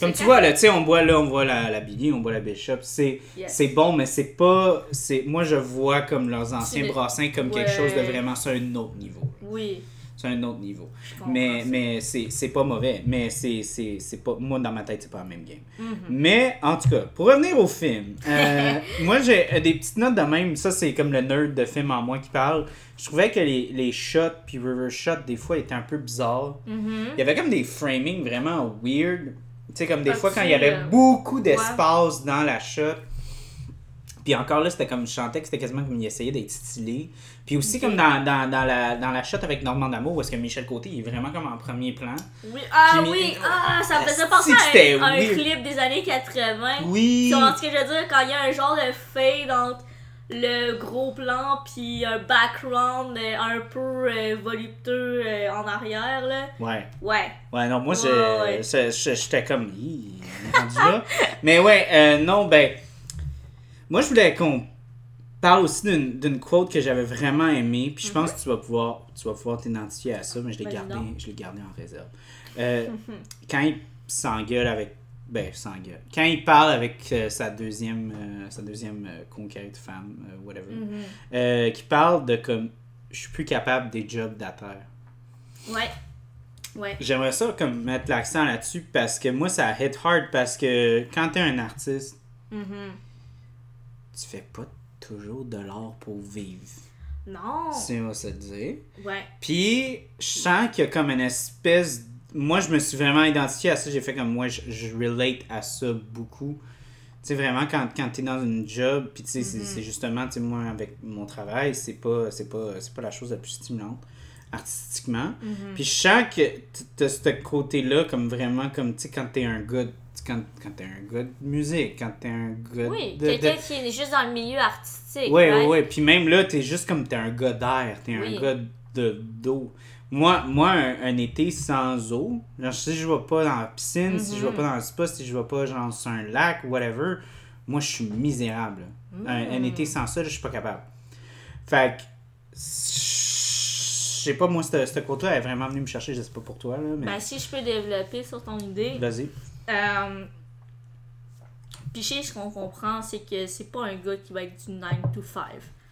Comme C'est tu vois, là, tu sais, on boit là, on voit la, la Billy, on boit la Bishop. C'est Yes. bon, mais c'est pas. Moi, je vois comme leurs anciens brassins comme quelque chose de vraiment sur un autre niveau. Oui, C'est un autre niveau. Mais, mais c'est pas mauvais. Mais c'est c'est- c'est pas. Moi, dans ma tête, c'est pas la même game. Mhm. Mais, en tout cas, pour revenir au film, euh, moi, j'ai euh, des petites notes de même. Ça, c'est comme le nerd de film en moi qui parle. Je trouvais que les, les shots puis river shots, des fois, étaient un peu bizarres. Mhm. Il y avait comme des framings vraiment weird. Tu sais, comme des Ah, fois quand il y avait euh, beaucoup d'espace dans la shot. Puis encore là, c'était comme je chantais que c'était quasiment comme il essayait d'être stylé. Puis aussi comme dans, dans, dans, la, dans la shot avec Normand D'Amour, où est-ce que Michel Côté il est vraiment comme en premier plan. Oui, ah Puis, oui, ah, ça me faisait Asti penser à un, clip des années 80. Oui! Tu comprends ce que je veux dire? Quand il y a un genre de fade entre le gros plan puis un background euh, un peu euh, voluptueux euh, en arrière, là. Ouais. Ouais. Ouais, non, moi, Ouais, j'étais comme. Rendu là. Mais ouais, euh, non, ben. Moi, je voulais qu'on parle aussi d'une quote que j'avais vraiment aimée, puis je pense Mhm. que tu vas pouvoir tu vas pouvoir t'identifier à ça, mais je l'ai gardé, donc. je l'ai gardé en réserve. Euh, quand il s'engueule avec ben s'engueule. Quand il parle avec euh, sa deuxième euh, sa deuxième euh, conquête femme euh, whatever, Mhm. qui parle de comme je suis plus capable des jobs d'affaires. Ouais. Ouais. J'aimerais ça comme mettre l'accent là-dessus parce que moi ça hit hard parce que quand t'es un artiste, Mhm. Tu fais pas toujours de l'art pour vivre. Non. Si on va se dire. Ouais. Puis, je sens qu'il y a comme une espèce. Moi, je me suis vraiment identifié à ça. J'ai fait comme moi, je, je relate à ça beaucoup. Tu sais, vraiment, quand, quand t'es dans une job, puis tu sais, c'est- Mhm. c'est justement, tu sais, moi, avec mon travail, c'est pas, c'est pas, pas la chose la plus stimulante artistiquement. Mhm. Puis je sens que t- t'as ce côté-là, comme vraiment, comme, tu sais, quand t'es un gars, quand, quand t'es un gars de musique, quand t'es un gars Oui, de- quelqu'un de, qui est juste dans le milieu artistique. Right? ouais, ouais. Puis même là, t'es juste comme t'es un gars d'air, t'es Oui. un gars de d'eau. Moi, moi un, un été sans eau, genre, si je vais pas dans la piscine, si je vais pas dans le spa, si je vais pas genre sur un lac, whatever, moi je suis misérable. Un, un Mm. été sans ça, je suis pas capable. Fait que, je sais pas, moi, ce ce côté-là est vraiment venu me chercher, je sais pas pour toi, là, mais Ben, si je peux développer sur ton idée. vas-y. Euh, Piché, ce qu'on comprend, c'est que c'est pas un gars qui va être du 9 to 5.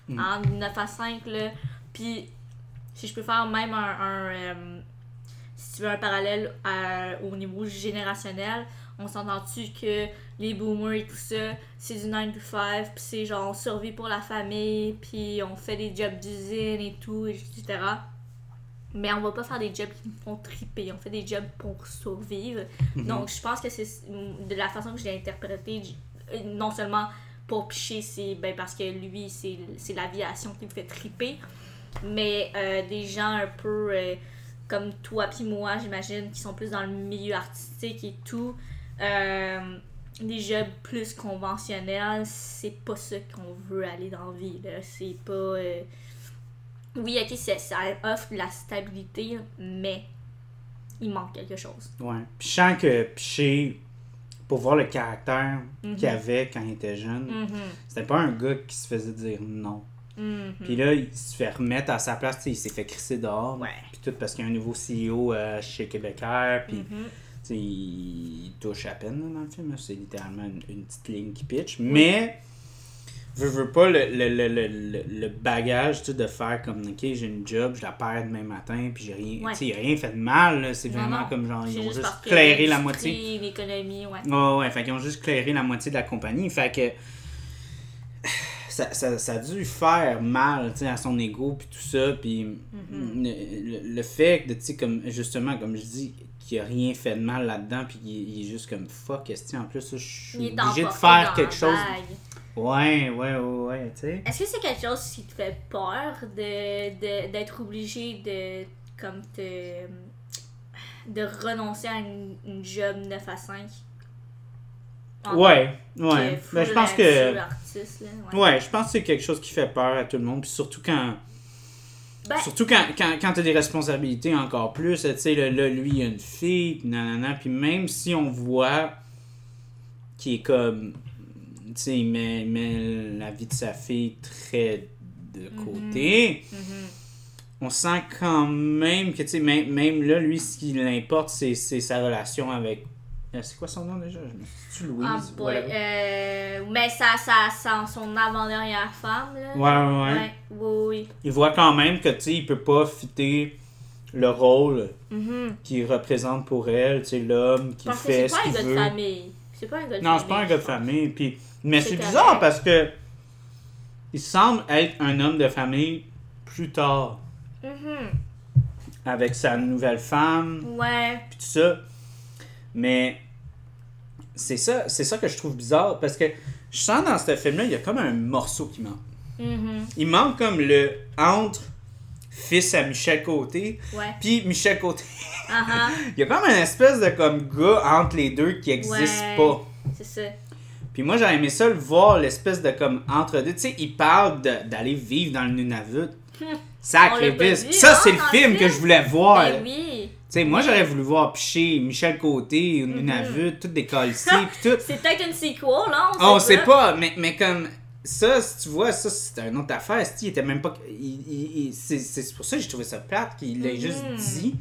Mm. Hein, du 9 à 5, là. Puis, si je peux faire même un. un, euh, si tu veux un parallèle à- au niveau générationnel, on s'entend-tu que les boomers et tout ça, c'est du 9 to 5, puis c'est genre on survit pour la famille, puis on fait des jobs d'usine et tout, etc. Mais on va pas faire des jobs qui nous font triper, on fait des jobs pour survivre. Mhm. Donc, je pense que c'est de la façon que je l'ai interprété, euh, non seulement pour picher, c'est ben, parce que lui, c'est l'aviation qui le fait triper, mais euh, des gens un peu euh, comme toi puis moi, j'imagine, qui sont plus dans le milieu artistique et tout, euh, des jobs plus conventionnels, c'est pas ça qu'on veut aller dans la vie. C'est pas. Oui, ok, ça, ça offre de la stabilité, mais il manque quelque chose. Ouais. Puis je sens que Piché, pour voir le caractère Mhm. qu'il avait quand il était jeune, Mhm. c'était pas un gars qui se faisait dire non. Mhm. Puis là, il se fait remettre à sa place, il s'est fait crisser dehors. Ouais. Puis tout parce qu'il y a un nouveau CEO euh, chez Québécois, puis Mhm. il touche à peine là, dans le film. C'est littéralement une, une petite ligne qui pitch. Mais, veux, veux pas le, le, le, le, le- bagage de faire comme, ok, j'ai une job, je la perds demain matin, puis j'ai rien, Ouais. tu rien fait de mal. C'est vraiment non. comme genre, ils ont juste clairé la moitié. L'économie, ouais. Ouais, ouais, fait qu'ils ont juste clairé la moitié de la compagnie. Fait que ça, ça, ça a dû faire mal, à son ego puis tout ça. Puis Mhm. le, le- le fait de, tu sais, comme, justement, comme je dis, qu'il a rien fait de mal là-dedans, puis il est juste comme fuck, est en plus, je suis obligé de faire quelque chose. vague. Ouais, ouais, ouais, ouais, tu sais. Est-ce que c'est quelque chose qui te fait peur de, de- d'être obligé de comme te de renoncer à une, une job 9 à 5? En Ouais, ouais. Ben, je pense que. artiste, là, ouais. Ouais, je pense que c'est quelque chose qui fait peur à tout le monde, puis surtout quand. Ben, Surtout quand, quand, quand t'as des responsabilités encore plus, tu sais, là, là, lui, il a une fille, puis nanana, puis même si on voit qu'il est comme, sais, il met, met la vie de sa fille très de côté, mhm. on sent quand même que, tu sais, même, même là, lui, ce qui l'importe, c'est c'est sa relation avec... euh, C'est quoi son nom déjà? Suis Louise? Ah. Euh, mais ça, ça, ça, son avant-dernière femme, là. Ouais, ouais, ouais. oui, oui. Il voit quand même que, tu sais, il peut pas fitter le rôle Mhm. qu'il représente pour elle, tu sais, l'homme qui fait c'est ce pas un qu'il gars de veut. famille. C'est pas un gars de Non, famille. c'est pas un gars de famille. Puis, mais C'est correct. bizarre parce que il semble être un homme de famille plus tard Mhm. avec sa nouvelle femme Ouais. puis tout ça. Mais c'est ça, c'est ça que je trouve bizarre parce que je sens dans ce film-là, il y a comme un morceau qui manque. Mhm. Il manque comme le entre fils à Michel Côté, Ouais. puis Michel Côté. Ah ah. Il y a comme une espèce de comme gars entre les deux qui existe Ouais. pas. C'est ça. Puis moi, j'aurais aimé ça le voir, l'espèce de comme entre-deux. Tu sais, il parle de- d'aller vivre dans le Nunavut. On Sacré bis. Ça, c'est le le film que je voulais voir. Ben Tu oui. sais, moi, j'aurais voulu voir Piché, Michel Côté, Mhm. Nunavut, tout des calciers, puis tout. C'est peut-être une sequel, là. Oh, On sait sait pas, mais, mais comme. ça, si tu vois, ça, c'était une autre affaire. Il était même pas. il- il- il- c'est c'est pour ça que j'ai trouvé ça plate qu'il l'ait juste Mhm. dit.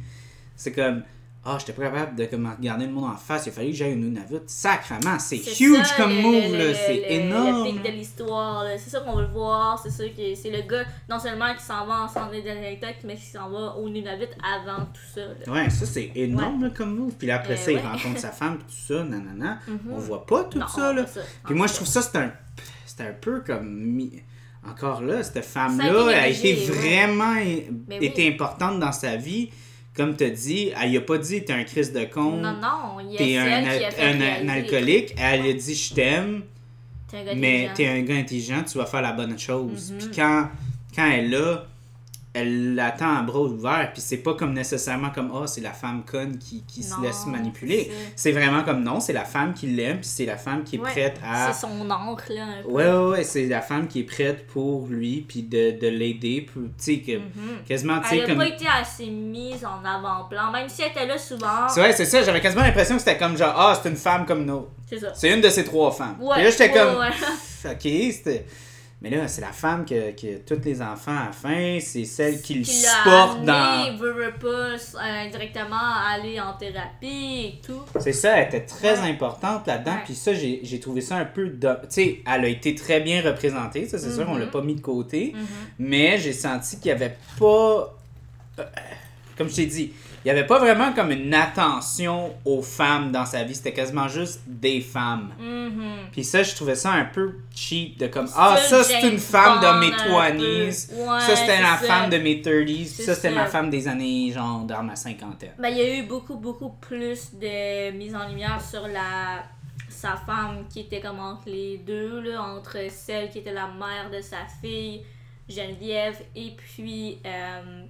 C'est comme. Ah, j'étais pas capable de comme, regarder le monde en face. Il a fallu que j'aille une Nunavut. Sacrement, c'est huge ça, comme le- move, le- C'est le- énorme. Le pic de l'histoire, c'est ça qu'on veut voir. C'est ça que c'est le gars, non seulement qui s'en va en centre d'Anecdote, mais qui s'en va au Nunavut avant tout ça. là. Ouais, ça c'est énorme là, comme move. Puis là, après Euh, ça, il rencontre sa femme, tout ça, nanana. Mhm. On voit pas tout Non, ça, là. ça. Puis moi, je trouve ça, c'est un, c'est un peu comme. Encore là, cette femme-là, a été vraiment oui. été importante dans sa vie. Comme tu as dit, elle a pas dit t'es un Christ de con, Non, non, il t'es un, qui a al- fait un- alcoolique. Elle a dit je t'aime, T'es un gars mais t'es un gars intelligent, tu vas faire la bonne chose. Mhm. Puis quand, quand elle est là, elle l'attend à bras ouverts. Puis c'est pas comme nécessairement comme oh, c'est la femme conne qui, qui se laisse manipuler. c'est vraiment comme non, c'est la femme qui l'aime, puis c'est la femme qui est Ouais, prête à. C'est son oncle, là, un peu. Ouais, ouais, ouais, c'est la femme qui est prête pour lui, puis de, de l'aider, tu sais, que, Mhm. quasiment, tu Elle sais, a comme... pas été assez mise en avant-plan, même si elle était là souvent. C'est vrai, c'est ça, j'avais quasiment l'impression que c'était comme genre, ah, c'est une femme comme nous. C'est ça. C'est une de ces trois femmes. Ouais, Puis là, j'étais ouais, comme, ok, c'était... Mais là, c'est la femme que, que tous les enfants à la fin, c'est celle qui le Qui supporte dans... veut, veut pas, euh, directement aller en thérapie et tout. C'est ça, elle était très Ouais. importante là-dedans. Puis ça, j'ai trouvé ça un peu... Tu sais, elle a été très bien représentée, ça c'est sûr, on l'a Mhm. pas mis de côté. Mhm. Mais j'ai senti qu'il y avait pas... euh, Comme je t'ai dit, il y avait pas vraiment comme une attention aux femmes dans sa vie. C'était quasiment juste des femmes. Mhm. Puis ça, je trouvais ça un peu cheap de comme Ah, ça c'est une femme de mes un 20s. peu. Ouais, ça c'était la ça. femme de mes 30s. Puis C'est ça c'était ma femme des années, genre, dans ma cinquantaine. Ben, il y a eu beaucoup, beaucoup plus de mise en lumière sur la sa femme qui était comme entre les deux, là, entre celle qui était la mère de sa fille, Geneviève, et puis euh,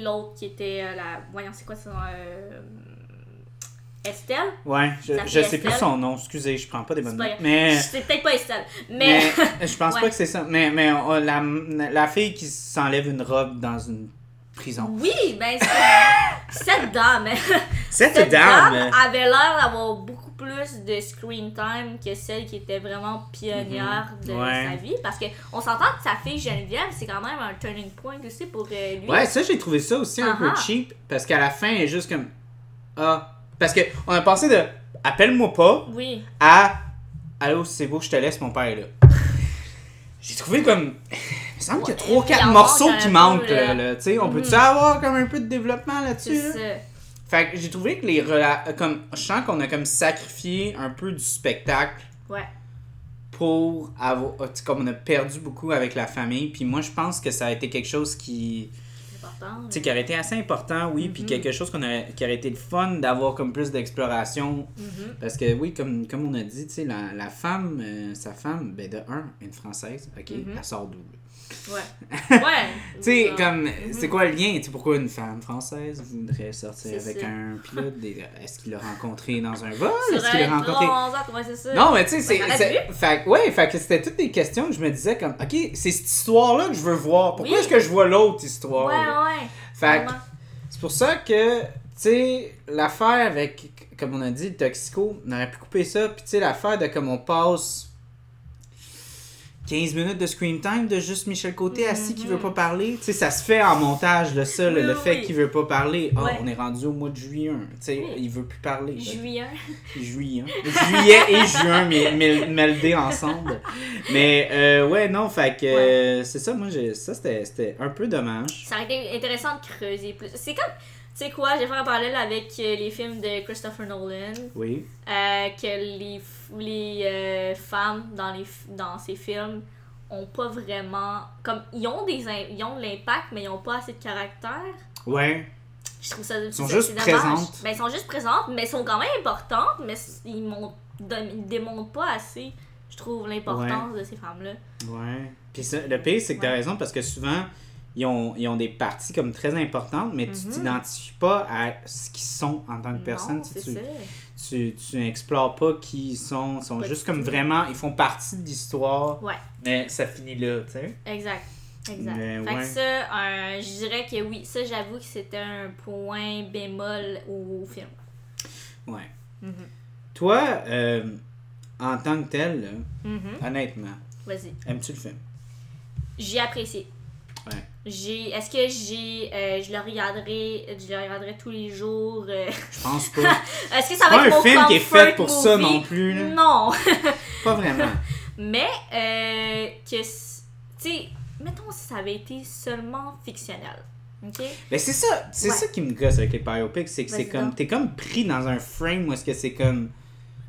l'autre qui était euh, la. Voyons, c'est quoi son. euh, Estelle? Ouais, je, je sais plus son nom, excusez, je prends pas des bonnes notes. Mais, C'est peut-être pas Estelle, mais. mais je pense Ouais. pas que c'est ça. Mais, mais on- la, la fille qui s'enlève une robe dans une prison. oui, ben, c'est- cette dame. Cette, Cette dame, dame avait l'air d'avoir beaucoup plus de screen time que celle qui était vraiment pionnière de Mhm. Ouais. sa vie. Parce que on s'entend que sa fille Geneviève, c'est quand même un turning point aussi pour euh, lui. Ouais, ça j'ai trouvé ça aussi un peu ah. cheap parce qu'à la fin elle est juste comme ah parce que on a passé de appelle-moi pas Oui. à allô c'est beau je te laisse mon père est là. J'ai trouvé comme me semble qu'il y a Ouais, trois il quatre en morceaux manque qui manquent peu, là, là. là, tu sais on peut-tu Mhm. avoir comme un peu de développement là-dessus C'est là? ça. Fait que j'ai trouvé que les rela- comme je sens qu'on a comme sacrifié un peu du spectacle Ouais. pour avoir comme on a perdu beaucoup avec la famille puis moi je pense que ça a été quelque chose qui C'est important. tu sais, qui aurait été assez important, oui, puis Mhm. quelque chose qu'on aurait, qui aurait été le fun d'avoir comme plus d'exploration. Mhm. Parce que, oui, comme, comme on a dit, tu sais, la, la femme, euh, sa femme, ben de un, une française, ok, elle sort d'où? Ouais. Ouais. Tu sais, comme, mhm. c'est quoi le lien? Tu sais, pourquoi une femme française voudrait sortir avec ça. un pilote? Des- Est-ce qu'il l'a rencontré dans un vol? Est-ce qu'il l'a rencontré... ça. Non, mais tu sais, c'est. Fait, que- ouais, fait que c'était toutes des questions que je me disais comme, ok, c'est cette histoire-là que je veux voir. Pourquoi Oui. est-ce que je vois l'autre histoire? Ouais, ouais. Fait c'est pour ça que, tu sais, l'affaire avec, comme on a dit, le toxico, on aurait pu couper ça. Puis, tu sais, l'affaire de comme on passe 15 minutes de screen time de juste Michel Côté assis qui veut pas parler. Tu sais, ça se fait en montage, le ça, le- Oui, le oui, fait oui. qu'il veut pas parler. Ouais. on est rendu au mois de juillet. Tu sais, il veut plus parler. Juillet. Juillet. Juillet et juin mais- mêlés ensemble. Mais, euh, ouais, non, fait que euh, c'est ça, moi, j'ai- ça, c'était un peu dommage. Ça aurait été intéressant de creuser plus. C'est comme, sais quoi, j'ai fait un parallèle avec euh, les films de Christopher Nolan, Oui. euh, que les, les euh, femmes dans, les, dans ces films ont pas vraiment. Comme, ils ont, des, ils ont de l'impact, mais ils ont pas assez de caractère. Ouais. Je trouve ça. sont c'est- juste présentes. Ben, ils sont juste présentes, mais elles sont quand même importantes, mais ils, ils démontrent pas assez, je trouve, l'importance de ces femmes-là. Ouais. Puis ça, le pire, c'est que t'as Ouais. raison parce que souvent, ils ont, ils ont des parties comme très importantes, mais tu Mhm. t'identifies pas à ce qu'ils sont en tant que personne. Non, tu, tu, tu n'explores pas qui ils sont. Ils sont Pas juste comme vraiment. Ils font partie de l'histoire, Ouais. mais ça finit là, tu sais. Exact. Exact. Mais fait ouais. que ça, un- je dirais que oui, ça j'avoue que c'était un point bémol au film. Ouais. Mhm. Toi, euh, en tant que tel, là, Mhm. honnêtement, Vas-y. Aimes-tu le film? J'ai apprécié. Ouais. J'ai. Est-ce que j'ai. euh, je le regarderai. Je le regarderai tous les jours. euh, Je pense pas. Est-ce que ça va être un film qui est fait pour ça non plus, là. Non. pas vraiment. Mais euh, que. Tu sais, mettons si ça avait été seulement fictionnel. Ok? Mais c'est ça, c'est Ouais. ça qui me gosse avec les biopics, c'est que c'est comme, t'es comme pris dans un frame où est-ce que c'est comme,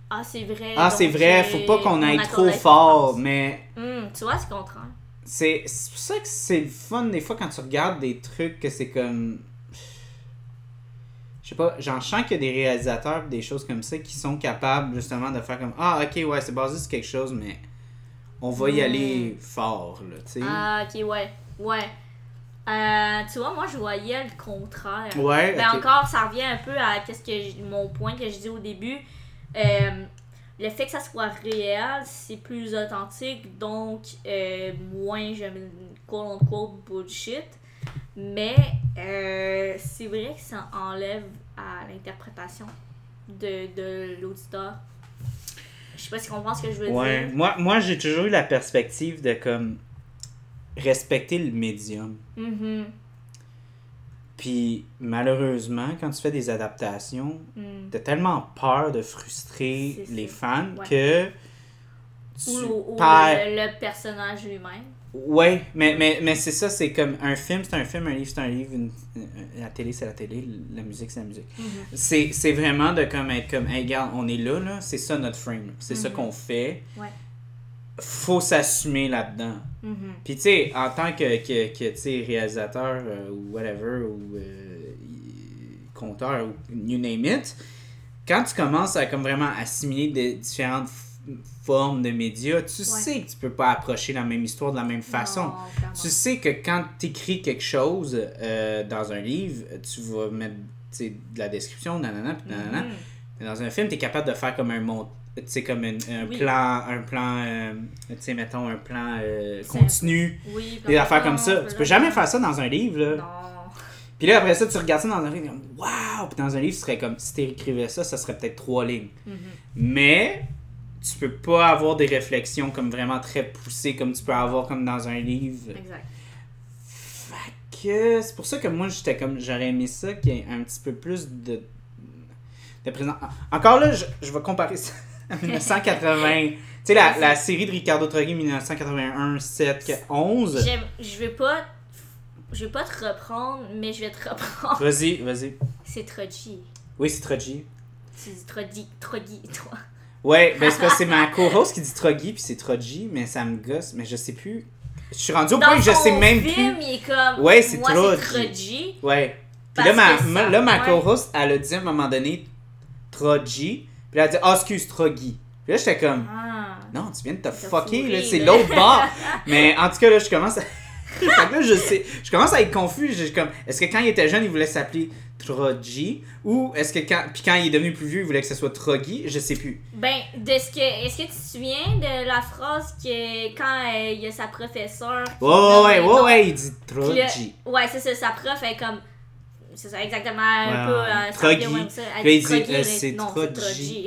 Ah, c'est vrai. ah c'est vrai, faut pas qu'on aille trop fort, mais Hum, tu vois, c'est contraire. C'est c'est pour ça que c'est le fun des fois quand tu regardes des trucs que c'est comme, je sais pas, j'en sens qu'il y a des réalisateurs des choses comme ça qui sont capables justement de faire comme, ah ok ouais c'est basé sur quelque chose, mais on va y aller fort là, tu sais. Ah, ok, ouais. Ouais. Euh, tu vois, moi, je voyais le contraire. Ouais, Ben ok. encore, ça revient un peu à qu'est-ce que mon point que je dis au début. Euh, le fait que ça soit réel, c'est plus authentique, donc euh, moins je me quote unquote bullshit. Mais euh, c'est vrai que ça enlève à l'interprétation de, de l'auditeur. Je sais pas si tu comprends ce que je veux Ouais, dire. moi, moi j'ai toujours eu la perspective de comme respecter le médium. Mhm. Puis malheureusement, quand tu fais des adaptations, Mm. t'as tellement peur de frustrer les fans Ouais. que tu Ou, ou perds- le, le personnage lui-même. Ouais, mais, mais, mais c'est ça, c'est comme un film, c'est un film, un livre, c'est un livre, une- une- la télé, c'est la télé, la musique, c'est la musique. Mhm. C'est, c'est vraiment de comme être comme, hey, regarde, on est là, là, c'est ça notre frame, c'est ça Mhm. qu'on qu'on fait. Ouais. Faut s'assumer là-dedans. Mhm. Puis tu sais, en tant que, que, que réalisateur euh, ou whatever, ou euh, conteur, ou you name it, quand tu commences à comme vraiment assimiler des différentes formes de médias, tu sais que tu peux pas approcher la même histoire de la même façon. Non. Tu sais que quand tu écris quelque chose euh, dans un livre, tu vas mettre de la description, nanana, puis nanana. Mais dans un film, tu es capable de faire comme un mont tu sais comme un, un Oui. plan un plan euh, tu sais mettons un plan euh, C'est continu Oui, des affaires comme ça tu peux jamais faire ça dans un livre là. Non. puis là après ça tu regardes ça dans un livre comme waouh puis dans un livre ce serait comme si tu écrivais ça ça serait peut-être trois lignes Mhm. mais tu peux pas avoir des réflexions comme vraiment très poussées comme tu peux avoir comme dans un livre Exact. fait que c'est pour ça que moi j'étais comme j'aurais aimé ça qu'il y ait un petit peu plus de de présent encore là je, je vais comparer ça 1980 tu sais la, la série de Ricardo Troggi 1981 7 11 J'aime- Je vais pas. Je vais pas te reprendre, mais je vais te reprendre. vas-y vas-y C'est Troji. oui c'est Troggi Tu dis Troji, toi. ouais ben c'est parce que c'est ma co-host qui dit Troggi puis c'est Troggi mais ça me gosse mais je sais plus je suis rendu au point que je sais même film, plus il est comme. Ouais, c'est Troji. Ouais. Puis là, ma, que ça- ma- là, ma ouais. co-host, elle a dit à un moment donné Troji. Puis elle a dit Ah, excuse, Trogi. Puis là, j'étais comme Ah. Non, tu viens de te fucker, fourré, là, c'est là. l'autre bord. Mais en tout cas, là, je commence à. là, je sais. Je commence à être confus. Je, comme, est-ce que quand il était jeune, il voulait s'appeler Troji Ou est-ce que quand. Puis quand il est devenu plus vieux, il voulait que ce soit Trogi Je sais plus. Ben, de ce que. Est-ce que tu te souviens de la phrase que quand euh, il y a sa professeure. Ouais, ouais, ouais, ouais, il dit là- Troji. Ouais, c'est ça, sa prof est comme. C'est ça, exactement. Un Ouais, peu. euh. Elle dit dit, Trogi, euh, c'est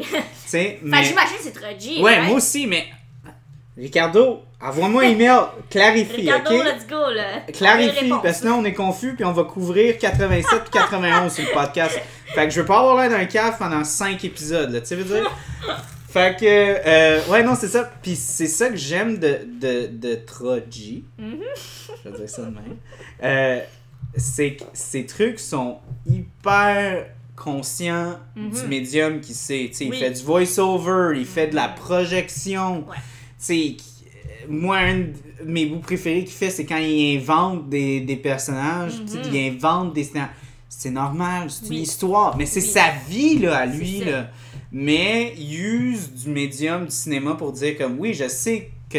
Fait que j'imagine que c'est Troji. Ouais, moi aussi, mais. Ricardo, envoie-moi un email, clarifie, Ricardo, ok? let's go, là. Clarifie, parce que sinon on est confus, puis on va couvrir 87 puis 91 sur le podcast. Fait que je veux pas avoir l'air d'un cave pendant 5 épisodes, là, tu sais, veux dire? Fait que, euh, ouais, non, c'est ça. Puis c'est ça que j'aime de, de, de Troji. Mhm. Je vais dire ça de même. Euh, c'est que ces trucs sont hyper conscients Mhm. du médium qui sait. Oui. Il fait du voice-over, il fait de la projection. Ouais. Euh, moi, un de mes bouts préférés qu'il fait, c'est quand il invente des, des personnages. Mhm. sais, Il invente des scénarios. C'est normal, c'est Oui. une histoire. Mais c'est Oui. sa vie, là, à lui, là. Mais il use du médium du cinéma pour dire comme, oui, je sais que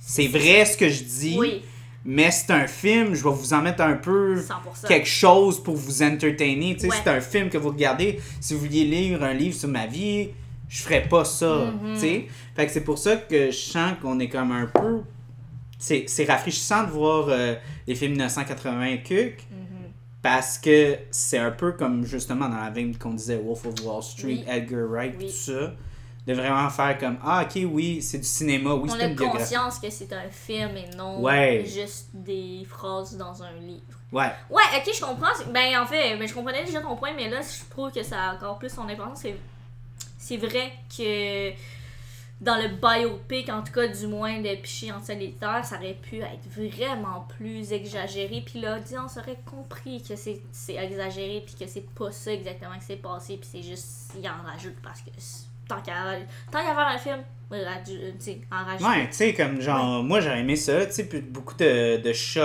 c'est vrai ce que je dis, Oui, mais c'est un film, je vais vous en mettre un peu 100%. quelque chose pour vous entertainer. Ouais. c'est un film que vous regardez. Si vous vouliez lire un livre sur ma vie, je ferais pas ça. Mhm. sais. Fait que c'est pour ça que je sens qu'on est comme un peu. C'est rafraîchissant de voir euh, les films 1980 Cook Mhm. parce que c'est un peu comme justement dans la veine qu'on disait Wolf of Wall Street, Oui. Edgar Wright, Oui. tout ça. De vraiment faire comme ah ok oui c'est du cinéma oui On c'est a une biographie conscience que c'est un film et non Ouais. juste des phrases dans un livre. ouais Ouais, ok, je comprends. Ben, en fait, ben, je comprenais déjà ton point, mais là, je trouve que ça a encore plus son importance. C'est, vrai que dans le biopic, en tout cas, du moins de Piché en solitaire, ça aurait pu être vraiment plus exagéré. Puis on aurait compris que c'est, exagéré, puis que c'est pas ça exactement qui s'est passé, puis c'est juste, il en rajoute parce que tant qu'à, tant qu'à faire un film, raju- tu sais, en rajoute. ouais tu sais comme genre moi j'aurais aimé ça tu sais beaucoup de, de shots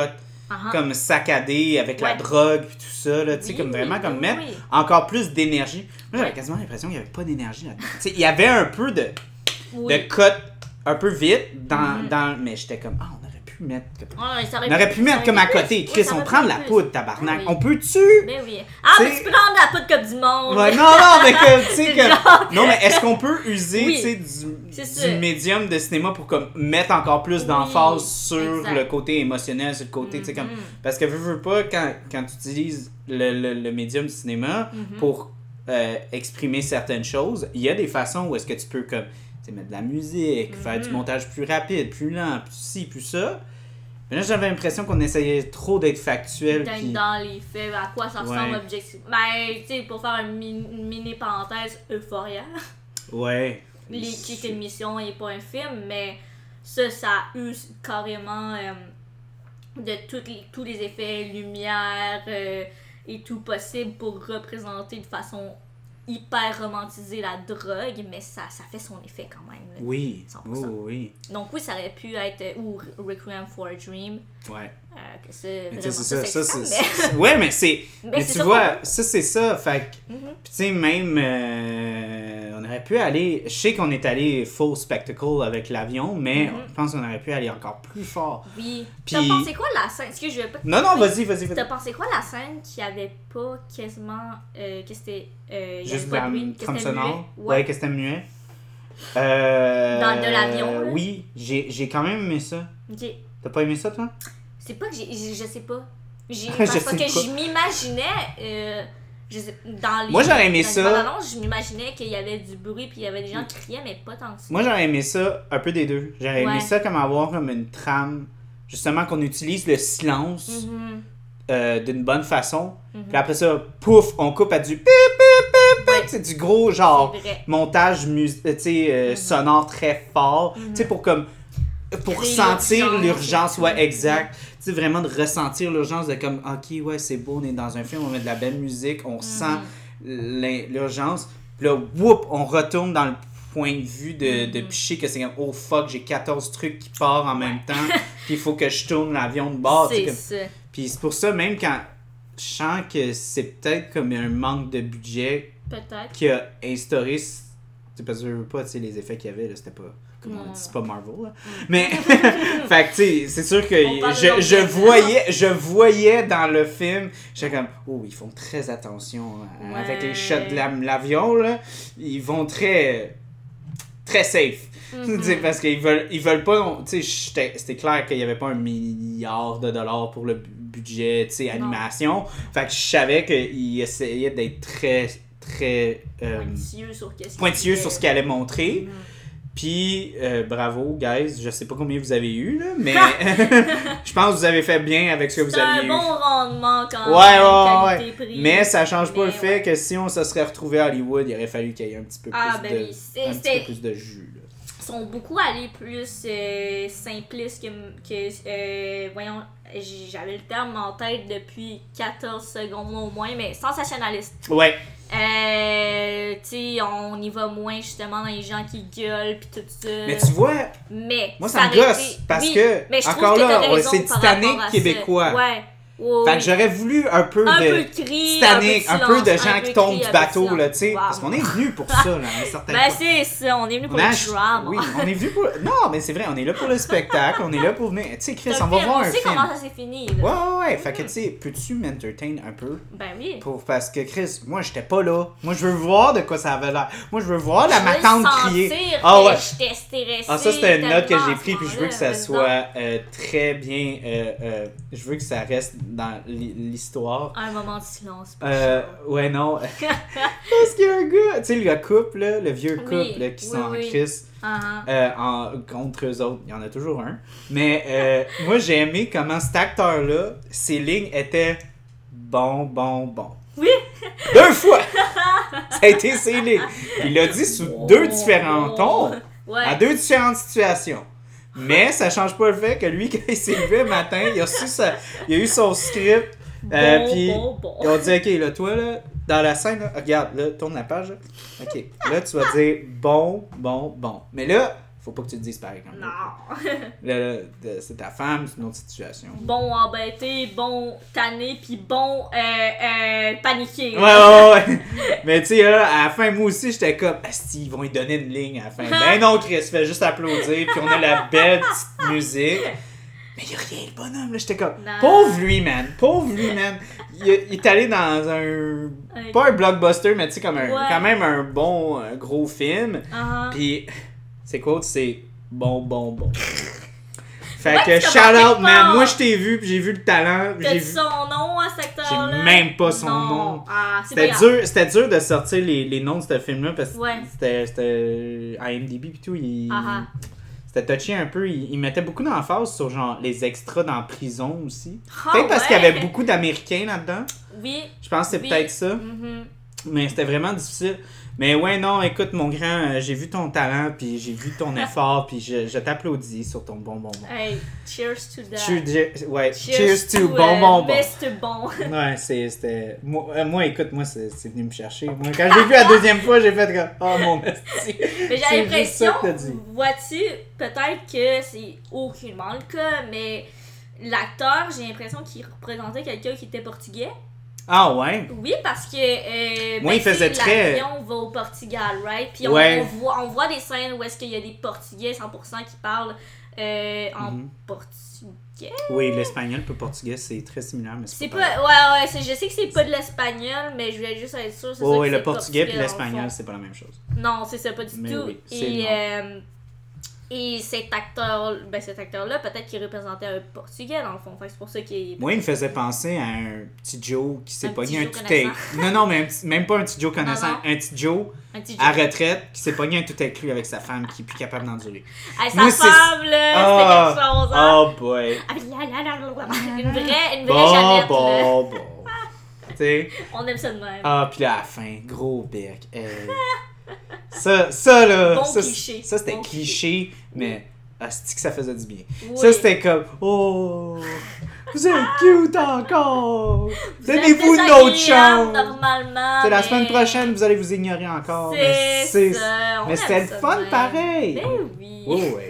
Ah, comme saccadés avec la drogue puis tout ça là tu sais Oui, comme vraiment oui, comme mettre encore plus d'énergie. Moi j'avais quasiment l'impression qu'il y avait pas d'énergie là-dedans. Tu sais il y avait un peu de de cut un peu vite dans, Mhm. dans mais j'étais comme ah on aurait pu mettre Ouais, ça on aurait pu mettre comme à côté. Chris Oui, on prend de la poudre tabarnak Oui. on peut-tu? Mais oui. Ah, mais T'sais- tu peux prendre de la poudre comme du monde. Ouais, non, non, mais que, tu sais, que. genre- Non, mais est-ce qu'on peut user, Oui, tu sais, du, médium de cinéma pour comme mettre encore plus d'emphase sur exact. le côté émotionnel, sur le côté, tu sais, comme. Mhm. Parce que veux, veux pas, quand, quand tu utilises le, le, le médium du cinéma Mhm. pour euh, exprimer certaines choses, il y a des façons où est-ce que tu peux, comme, tu mettre de la musique, faire du Mhm. montage plus rapide, plus lent, plus ci, plus ça. Mais là, j'avais l'impression qu'on essayait trop d'être factuel. D'être puis- dans les faits, à quoi ça ressemble Ouais. objectivement. Ben, tu sais, pour faire une mini, une mini parenthèse, Euphoria, Ouais. les, qui est une mission et pas un film, mais ça, ça a eu carrément euh, de toutes les, tous les effets, lumière euh, et tout possible pour représenter de façon hyper romantisée la drogue, mais ça, ça fait son effet quand même. là. Oui. 100%. Oui, oui, Donc oui, ça aurait pu être euh, ou Requiem for a Dream. Ouais. Euh, que c'est vraiment ça, ça, mais- Ouais, mais c'est. Mais Mais tu vois, ça, c'est ça. Fait. Mhm. Puis, tu sais, même. euh, on aurait pu aller. Je sais qu'on est allé full spectacle avec l'avion, mais Mhm. je pense qu'on aurait pu aller encore plus fort. Oui. Puis- T'as pensé quoi la scène? Excuse, je vais pas. Non, non, vas-y, vas-y, T'as vas-y. pensé quoi la scène qui avait pas quasiment. Euh, que c'était. Euh, Juste la trame c'était sonore? Ouais, que c'était muet. Euh, Dans- de l'avion? Oui, j'ai j'ai quand même aimé ça. Ok. T'as pas aimé ça, toi? C'est pas que j'ai. Je je sais pas. J'ai- Je Parce sais que pas. je m'imaginais. euh, je sais- dans les, Moi, j'aurais aimé dans ça. annonces, je m'imaginais qu'il y avait du bruit puis il y avait des gens qui criaient, mais pas tant que ça. Moi, j'aurais aimé ça, un peu des deux. J'aurais aimé ça comme avoir comme une trame, justement, qu'on utilise le silence. Mhm. euh, d'une bonne façon. Mhm. Puis après ça, pouf, on coupe à du pip, pip, pip, pip. Ouais. C'est du gros genre montage mus- euh, Mhm. sonore très fort. Tu sais, pour comme. Pour sentir l'urgence ouais, exact. Tu sais, vraiment de ressentir l'urgence de comme, ok, ouais, c'est beau, on est dans un film, on met de la belle musique, on Mhm. sent l'in- l'urgence. Puis là, whoop, on retourne dans le point de vue de, de Mhm. Piché, que c'est comme, oh fuck, j'ai 14 trucs qui partent en même temps, puis il faut que je tourne l'avion de bord. tu sais, c'est ça. puis c'est pour ça, même quand je sens que c'est peut-être comme un manque de budget qui a instauré. ce- C'est parce que je veux pas, tu sais, les effets qu'il y avait, là, c'était pas. Comme on dit, c'est pas Marvel, là. Mais, fait que, tu sais, c'est sûr que je, voyais, je voyais dans le film, j'étais comme, oh, ils font très attention hein, avec les shots de la- l'avion, là. Ils vont très. très safe. Tu sais, parce qu'ils veulent, ils veulent pas. c'était clair qu'il y avait pas un milliard de dollars pour le bu- budget, tu sais, Non. animation. Fait que je savais qu'ils essayaient d'être très, très euh, Pointilleux sur pointilleux qu'il sur ce qu'ils allaient montrer. Mhm. Puis, euh, bravo, guys. Je sais pas combien vous avez eu, là, mais je pense que vous avez fait bien avec ce que vous C'est un aviez eu. bon rendement quand Ouais, même. ouais, ouais. qualité-prix. Mais ça change pas le fait que si on se serait retrouvé à Hollywood, il aurait fallu qu'il y ait un petit peu plus, Ah, ben de, un petit peu plus de jus. là. Sont beaucoup allés plus euh, simplistes que. que euh, voyons, j'avais le terme en tête depuis 14 secondes au moins, mais sensationnaliste. Ouais, Euh, tu sais, on y va moins justement dans les gens qui gueulent puis tout ça. mais tu vois, Mais Moi, ça me gosse, été- parce oui, que, mais je encore là, c'est Titanic québécois. Ouais. Ouais, fait que j'aurais voulu un peu un de peu de cri, Titanic, un peu de silence, gens un qui tombent cri, du un bateau, là, tu sais. Wow. Parce qu'on est venu pour ça, là, à un certain Ben c'est ça, on est venu pour le ach- drama. Oui, on est venu pour. Non, mais c'est vrai, on est là pour le spectacle, on est là pour venir. Tu sais, Chris, on va film, voir un film. comment ça s'est fini. Ouais, Là. ouais, ouais. Fait que, tu sais, peux-tu m'entertain un peu? Ben oui. Pour, parce que, Chris, moi, j'étais pas là. Moi, je veux voir de quoi ça avait l'air. Moi, je veux voir la matante sentir crier. Ah ouais. J'étais stressée. Ah, ça, c'était une note que j'ai prise, puis je veux que ça soit euh, très bien. euh, euh, je veux que ça reste dans l'hi- l'histoire. Un moment de silence. pour Euh, ouais, non. Parce qu'il y a un gars, tu sais, le couple, là, le vieux couple Oui, là, qui oui, sont en oui. crise ah. euh, en, contre eux autres. Il y en a toujours un. Mais euh, moi, j'ai aimé comment cet acteur-là, ses lignes étaient bon, bon, bon. Oui. Deux fois! Ça a été ses lignes. Il l'a dit sous deux différents tons, Ouais. à deux différentes situations. Mais ça change pas le fait que lui, quand il s'est levé le matin, il a, su sa- il a eu son script. euh, bon, puis bon, bon. ils ont dit, OK, là, toi, là, dans la scène, là, regarde, là, tourne la page. Là. OK. Là, tu vas dire bon, bon, bon. Mais là, faut pas que tu te dises pareil. Comme Non. Là, là, c'est ta femme, c'est une autre situation. Bon embêté, bon tanné, puis bon euh, euh, paniqué. Ouais, ouais, ouais. Mais tu sais, là, à la fin, moi aussi, j'étais comme, Asti, ils vont lui donner une ligne à la fin. Ben non, Chris, fais juste applaudir, puis on a la belle petite musique. Mais il a rien, le bonhomme, là. J'étais comme, Non. pauvre lui, man. Pauvre lui, man. Il, il est allé dans un. Un- Pas un blockbuster, mais tu sais, comme un, Ouais. quand même un bon euh, gros film. Ah, Puis, c'est quoi, c'est bon, bon, bon. Fait Ouais, que shout out, man. Moi, je t'ai vu, puis j'ai vu le talent. J'ai vu. son nom à cet acteur-là? J'ai même pas son Non. nom. Ah, C'était dur, c'était dur de sortir les, les noms de ce film-là parce que Ouais. c'était, IMDb pis tout. Il, Ah ah. C'était touché un peu. Il, il mettait beaucoup d'emphase sur genre les extras dans la prison aussi. Ah, peut-être parce qu'il y avait beaucoup d'Américains là-dedans. Oui. Je pense que c'est oui. peut-être ça. Mhm. Mais c'était vraiment difficile. Mais ouais, non, écoute, mon grand, euh, j'ai vu ton talent, puis j'ai vu ton effort, puis je, je t'applaudis sur ton bon bonbon. Hey, cheers to that. Cheers, ouais, cheers, to, bon euh, bon bon. Mr. Bon. Ouais, c'était. Moi, euh, moi, écoute, moi, c'est venu me chercher. Moi, quand j'ai vu la deuxième fois, j'ai fait comme. Oh mon esti. Mais j'ai l'impression, vois-tu, peut-être que c'est aucunement le cas, mais l'acteur, j'ai l'impression qu'il représentait quelqu'un qui était portugais. Ah ouais? Oui, parce que. Euh, Moi, il faisait tu sais, très- L'avion va au Portugal, right? Puis on, Ouais. on voit, on voit des scènes où est-ce qu'il y a des Portugais 100% qui parlent euh, en Mhm. portugais? Oui, l'espagnol et le portugais, c'est très similaire, mais C'est pas. pas. Ouais, ouais, je sais que c'est pas de l'espagnol, mais je voulais juste être sûre. Oh, que oui, le portugais puis l'espagnol, c'est pas la même chose. Non, c'est ça, pas du Mais tout. oui, et, et cet acteur, ben cet acteur-là, peut-être qu'il représentait un portugais dans le fond. Fait c'est pour ça qu'il. Moi, il me faisait penser à un petit Joe qui s'est pogné un tout inclus. Non, non, mais même pas un petit Joe connaissant. non. Un petit Joe à retraite qui s'est pogné un tout inclus avec sa femme qui est plus capable d'endurer. Hey, sa Moi, femme, là, c'était quelque chose, hein. Oh boy. Ah, là, là, là, là, là. Une vraie, une vraie Bon, Jeannette, bon, bon. On aime ça de même. Ah, puis là, à la fin, gros bec. Euh, ça, ça, là. Bon ça, cliché. Ça, c'était Bon cliché, mais. asti que ça faisait du bien? Oui. Ça, c'était comme. Oh, vous êtes cute encore. Donnez-vous une autre chance. normalement. C'est la semaine prochaine, vous allez vous ignorer encore. mais C'est Mais c'était le fun pareil. Ben oui. Oui, oui.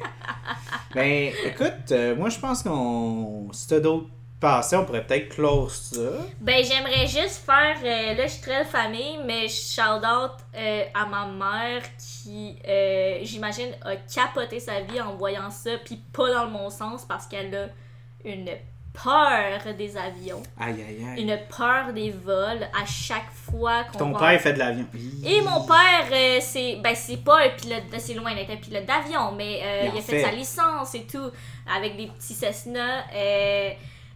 ben, écoute, euh, moi, je pense qu'on. Si t'as d'autres on pourrait peut-être close ça. Ben, j'aimerais juste faire. euh, là, je suis très famille, mais shout out euh, à ma mère qui, euh, j'imagine, a capoté sa vie en voyant ça, puis pas dans le bon sens parce qu'elle a une peur des avions, Aïe, aïe, aïe. une peur des vols à chaque fois qu'on Ton père fait de l'avion. Et mon père, euh, c'est ben c'est pas un pilote, de- c'est loin d'être un pilote d'avion, mais euh, Il a fait, fait. sa licence et tout, avec des petits Cessna. euh,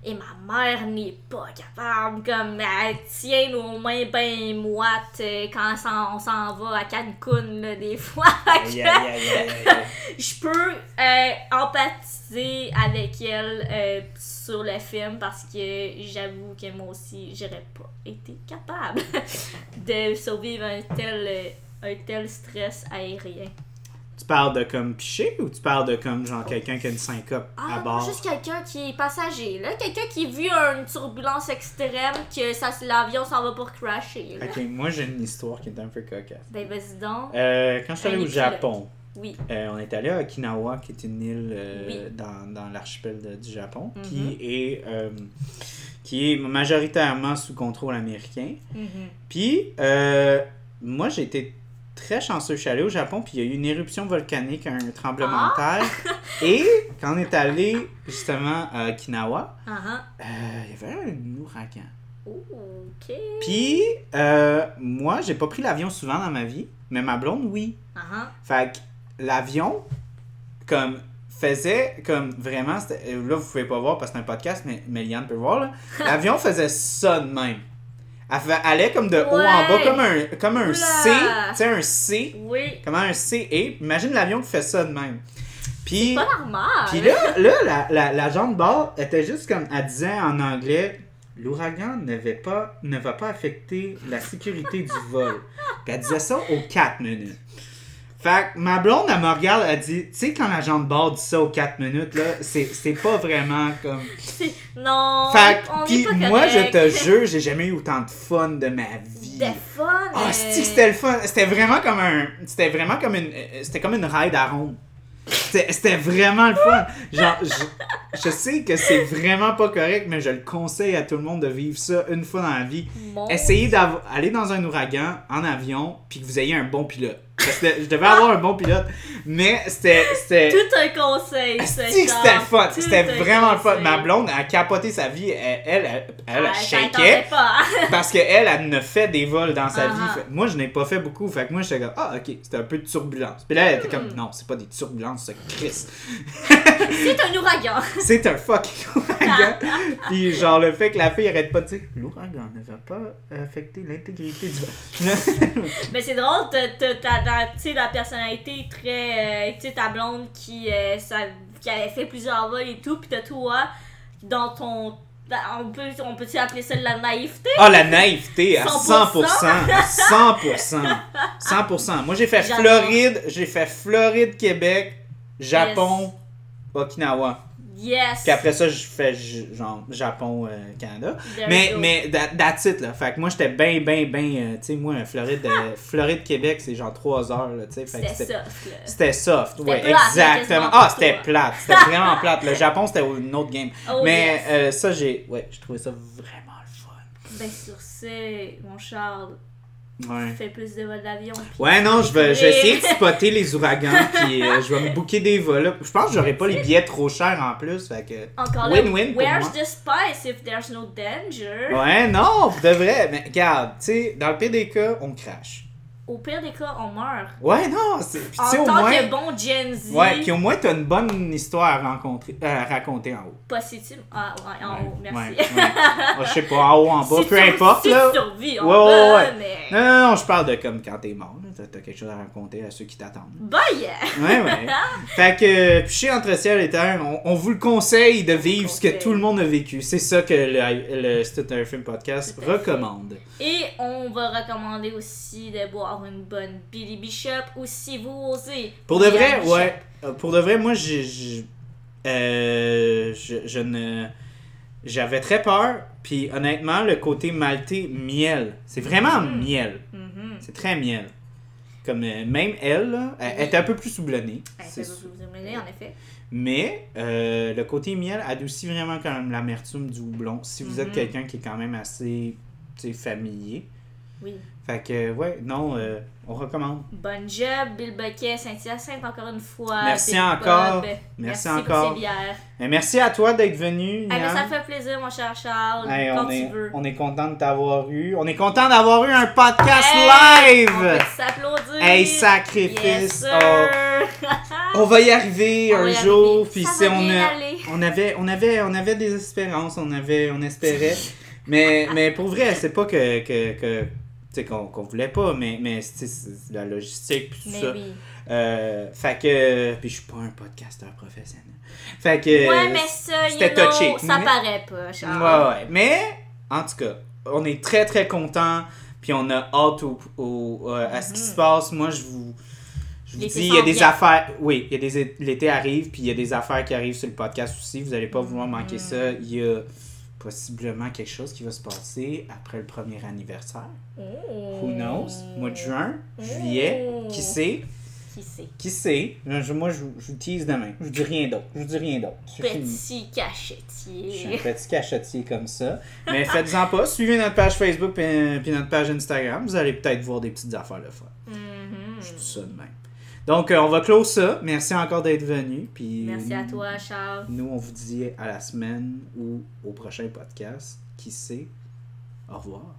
et ma mère n'est pas capable, comme elle tient nos mains ben moites euh, quand on s'en va à Cancun, là, des fois. Je peux euh, empathiser avec elle euh, sur le film parce que j'avoue que moi aussi, j'aurais pas été capable de survivre un tel, un tel stress aérien. Tu parles de comme piché ou tu parles de comme genre quelqu'un qui a une syncope Ah, à non, bord? juste quelqu'un qui est passager, là. Quelqu'un qui vit une turbulence extrême, que ça, l'avion s'en va pour crasher, là. Ok, moi j'ai une histoire qui est un peu cocasse. Ben, vas-y donc. Euh, quand je suis allé au. Japon, Oui. euh, on est allé à Okinawa, qui est une île euh, Oui. dans, dans l'archipel du Japon, Mhm. qui est euh, qui est majoritairement sous contrôle américain. Mhm. Puis, euh, moi, j'ai été très chanceux. Je suis allé au Japon, puis il y a eu une éruption volcanique, un tremblement Ah! de terre. Et quand on est allé justement à Okinawa, Ah, ah. euh, il y avait un ouragan. Puis, euh, moi, j'ai pas pris l'avion souvent dans ma vie, mais ma blonde, oui. Ah, ah. Fait que l'avion, comme, faisait comme vraiment. Là, vous pouvez pas voir parce que c'est un podcast, mais, mais Liane peut voir. là. L'avion faisait ça de même. Elle allait comme de haut en bas, comme un, comme un Oula. C. Tu sais, un C. Oui. Comment un C est. Imagine l'avion qui fait ça de même. Puis. Pas normal. Puis là, là la, la, la jambe de bord était juste comme elle disait en anglais l'ouragan ne va pas ne va pas affecter la sécurité du vol. Puis elle disait ça aux 4 minutes. Fait que ma blonde, elle me regarde, elle dit, tu sais, quand la jambe bord dit ça aux 4 minutes, là, c'est pas vraiment comme. Non. Fait que, pis moi, je te jure, j'ai jamais eu autant de fun de ma vie. C'était fun. Ah, c'était le fun. C'était vraiment comme un. C'était vraiment comme une. C'était comme une ride à ronde. C'était c'était vraiment le fun. Genre, je, je sais que c'est vraiment pas correct, mais je le conseille à tout le monde de vivre ça une fois dans la vie. mon- Essayez d'aller dans un ouragan en avion, puis que vous ayez un bon pilote. Je devais avoir un bon pilote, mais c'était. Tout un conseil, c'était fun. C'était vraiment fun. Ma blonde a capoté sa vie. Elle, elle, elle, shakeait. pas. Parce qu'elle, elle ne fait des vols dans sa vie. Fait- moi, je n'ai pas fait beaucoup. Fait que moi, j'étais comme, ah, ok, c'était un peu de turbulence. Puis là, elle était comme, Hmm. non, c'est pas des turbulences, c'est Chris. C'est un ouragan. C'est un fucking ouragan. Puis, genre, le fait que la fille arrête pas de dire, l'ouragan ne va pas affecter l'intégrité du vol. Mais c'est drôle, t'as- sais, la personnalité très. euh, tu sais, ta blonde qui, euh, ça- qui avait fait plusieurs vols et tout, pis t'as toi dans ton. On peut, on peut appeler ça de la naïveté? Ah, la naïveté à 100%. 100%. à 100%. 100%. Moi, j'ai fait. Floride, j'ai fait Floride, Québec, Japon, Okinawa. Yes! Puis après ça, je fais genre Japon, euh, Canada. There Mais, mais that- that's it, là. Fait que moi, j'étais bien, bien, bien. tu sais, moi, Floride, euh, Floride, Québec, c'est genre 3 heures, là, tu sais. C'était là. C'était soft, ouais, plate, exactement. Ah, c'était plate. C'était vraiment plate. Le Japon, c'était une autre game. Oh, Mais yes. euh, ça, j'ai. Ouais, j'ai trouvé ça vraiment le fun. Ben, sur ce, mon Charles, Ouais. fais plus de vols d'avion. Ouais, non, je vais, je vais essayer de spotter les ouragans, puis euh, je vais me booker des vols. là. Je pense que j'aurai pas les billets trop chers en plus, fait que. Encore là, Win-win pour where's moi. the spice if there's no danger? Ouais, non, de vrai. Mais regarde, tu sais, dans le pire des cas, on crache. Au pire des cas, on meurt. Ouais, non, c'est. Puis En sais, au tant moins. que bon Gen Z, Ouais, puis au moins, t'as une bonne histoire à, rencontrer, euh, à raconter en haut. positif. Ah, ouais, en haut, merci. Ouais, ouais. Ah, je sais pas, en haut, en bas, Si peu importe, si là. tu survis, on Ouais, mais... Non, non, non, je parle de comme quand t'es mort. T'as- T'as quelque chose à raconter à ceux qui t'attendent. Bah yeah! Ouais, ouais. fait que, euh, Piché entre ciel et terre, on, on vous le conseille de vivre ce que tout le monde a vécu. C'est ça que le, le un film podcast fait. recommande. Et on va recommander aussi de boire une bonne Billy Bishop ou si vous osez. Pour de vrai, Bishop. ouais. Euh, Pour de vrai, moi, j'ai. j'ai- euh, je, je ne. J'avais très peur, puis honnêtement, le côté maltais miel, c'est vraiment Mhm. miel. Mhm. C'est très miel. Comme euh, même elle, là, elle, elle était un peu plus soublonnée. C'est vous amener, en effet. Mais euh, le côté miel adoucit vraiment quand même l'amertume du houblon. Si vous êtes Mhm. quelqu'un qui est quand même assez familier. Oui. Fait que, ouais, non, euh, on recommande. Bonne job, Bill Bucket, Saint-Hyacinthe, encore une fois. Merci encore. Merci Pour encore. ces bières. Et merci à toi d'être venu. Ah, ça fait plaisir, mon cher Charles. Hey, quand on, tu est, veux. on est content de t'avoir eu. On est content d'avoir eu un podcast Hey, On live. peut s'applaudir. Hey, sacrifice. Yes. Oh, on va y arriver On un y jour. Puis on, a- aller. on avait, on avait, on avait des espérances. On avait, on espérait. mais, mais pour vrai, c'est pas que, qu'on qu'on voulait pas, mais, mais c'est la logistique puis tout Mais ça. oui. Euh, fait que, puis je suis pas un podcasteur professionnel. Fait que. Ouais, mais ça, you c'était know, touché. ça paraît pas, Ouais, ouais. Mais, en tout cas, on est très, très content. Puis on a hâte au, au- euh, à ce qui Mhm. se passe. Moi, je vous, je vous dis, il y a des affaires. Oui, il y a des, l'été arrive, puis il y a des affaires qui arrivent sur le podcast aussi. Vous n'allez pas vouloir manquer ça. Il y a possiblement quelque chose qui va se passer après le premier anniversaire. Who knows? Mois de juin, juillet, Oh. qui sait? Qui sait? Qui sait? Je- moi, je, vous- je tease demain. Je dis rien d'autre. Je dis rien d'autre. Petit Je suis un cachetier. petit cachetier comme ça. Mais faites-en pas. Suivez notre page Facebook et notre page Instagram. Vous allez peut-être voir des petites affaires de fun. Mhm. Je dis ça de même. Donc, euh, on va close ça. Merci encore d'être venu. Puis Merci à toi, Charles. Nous, on vous dit à la semaine ou au prochain podcast. Qui sait? Au revoir.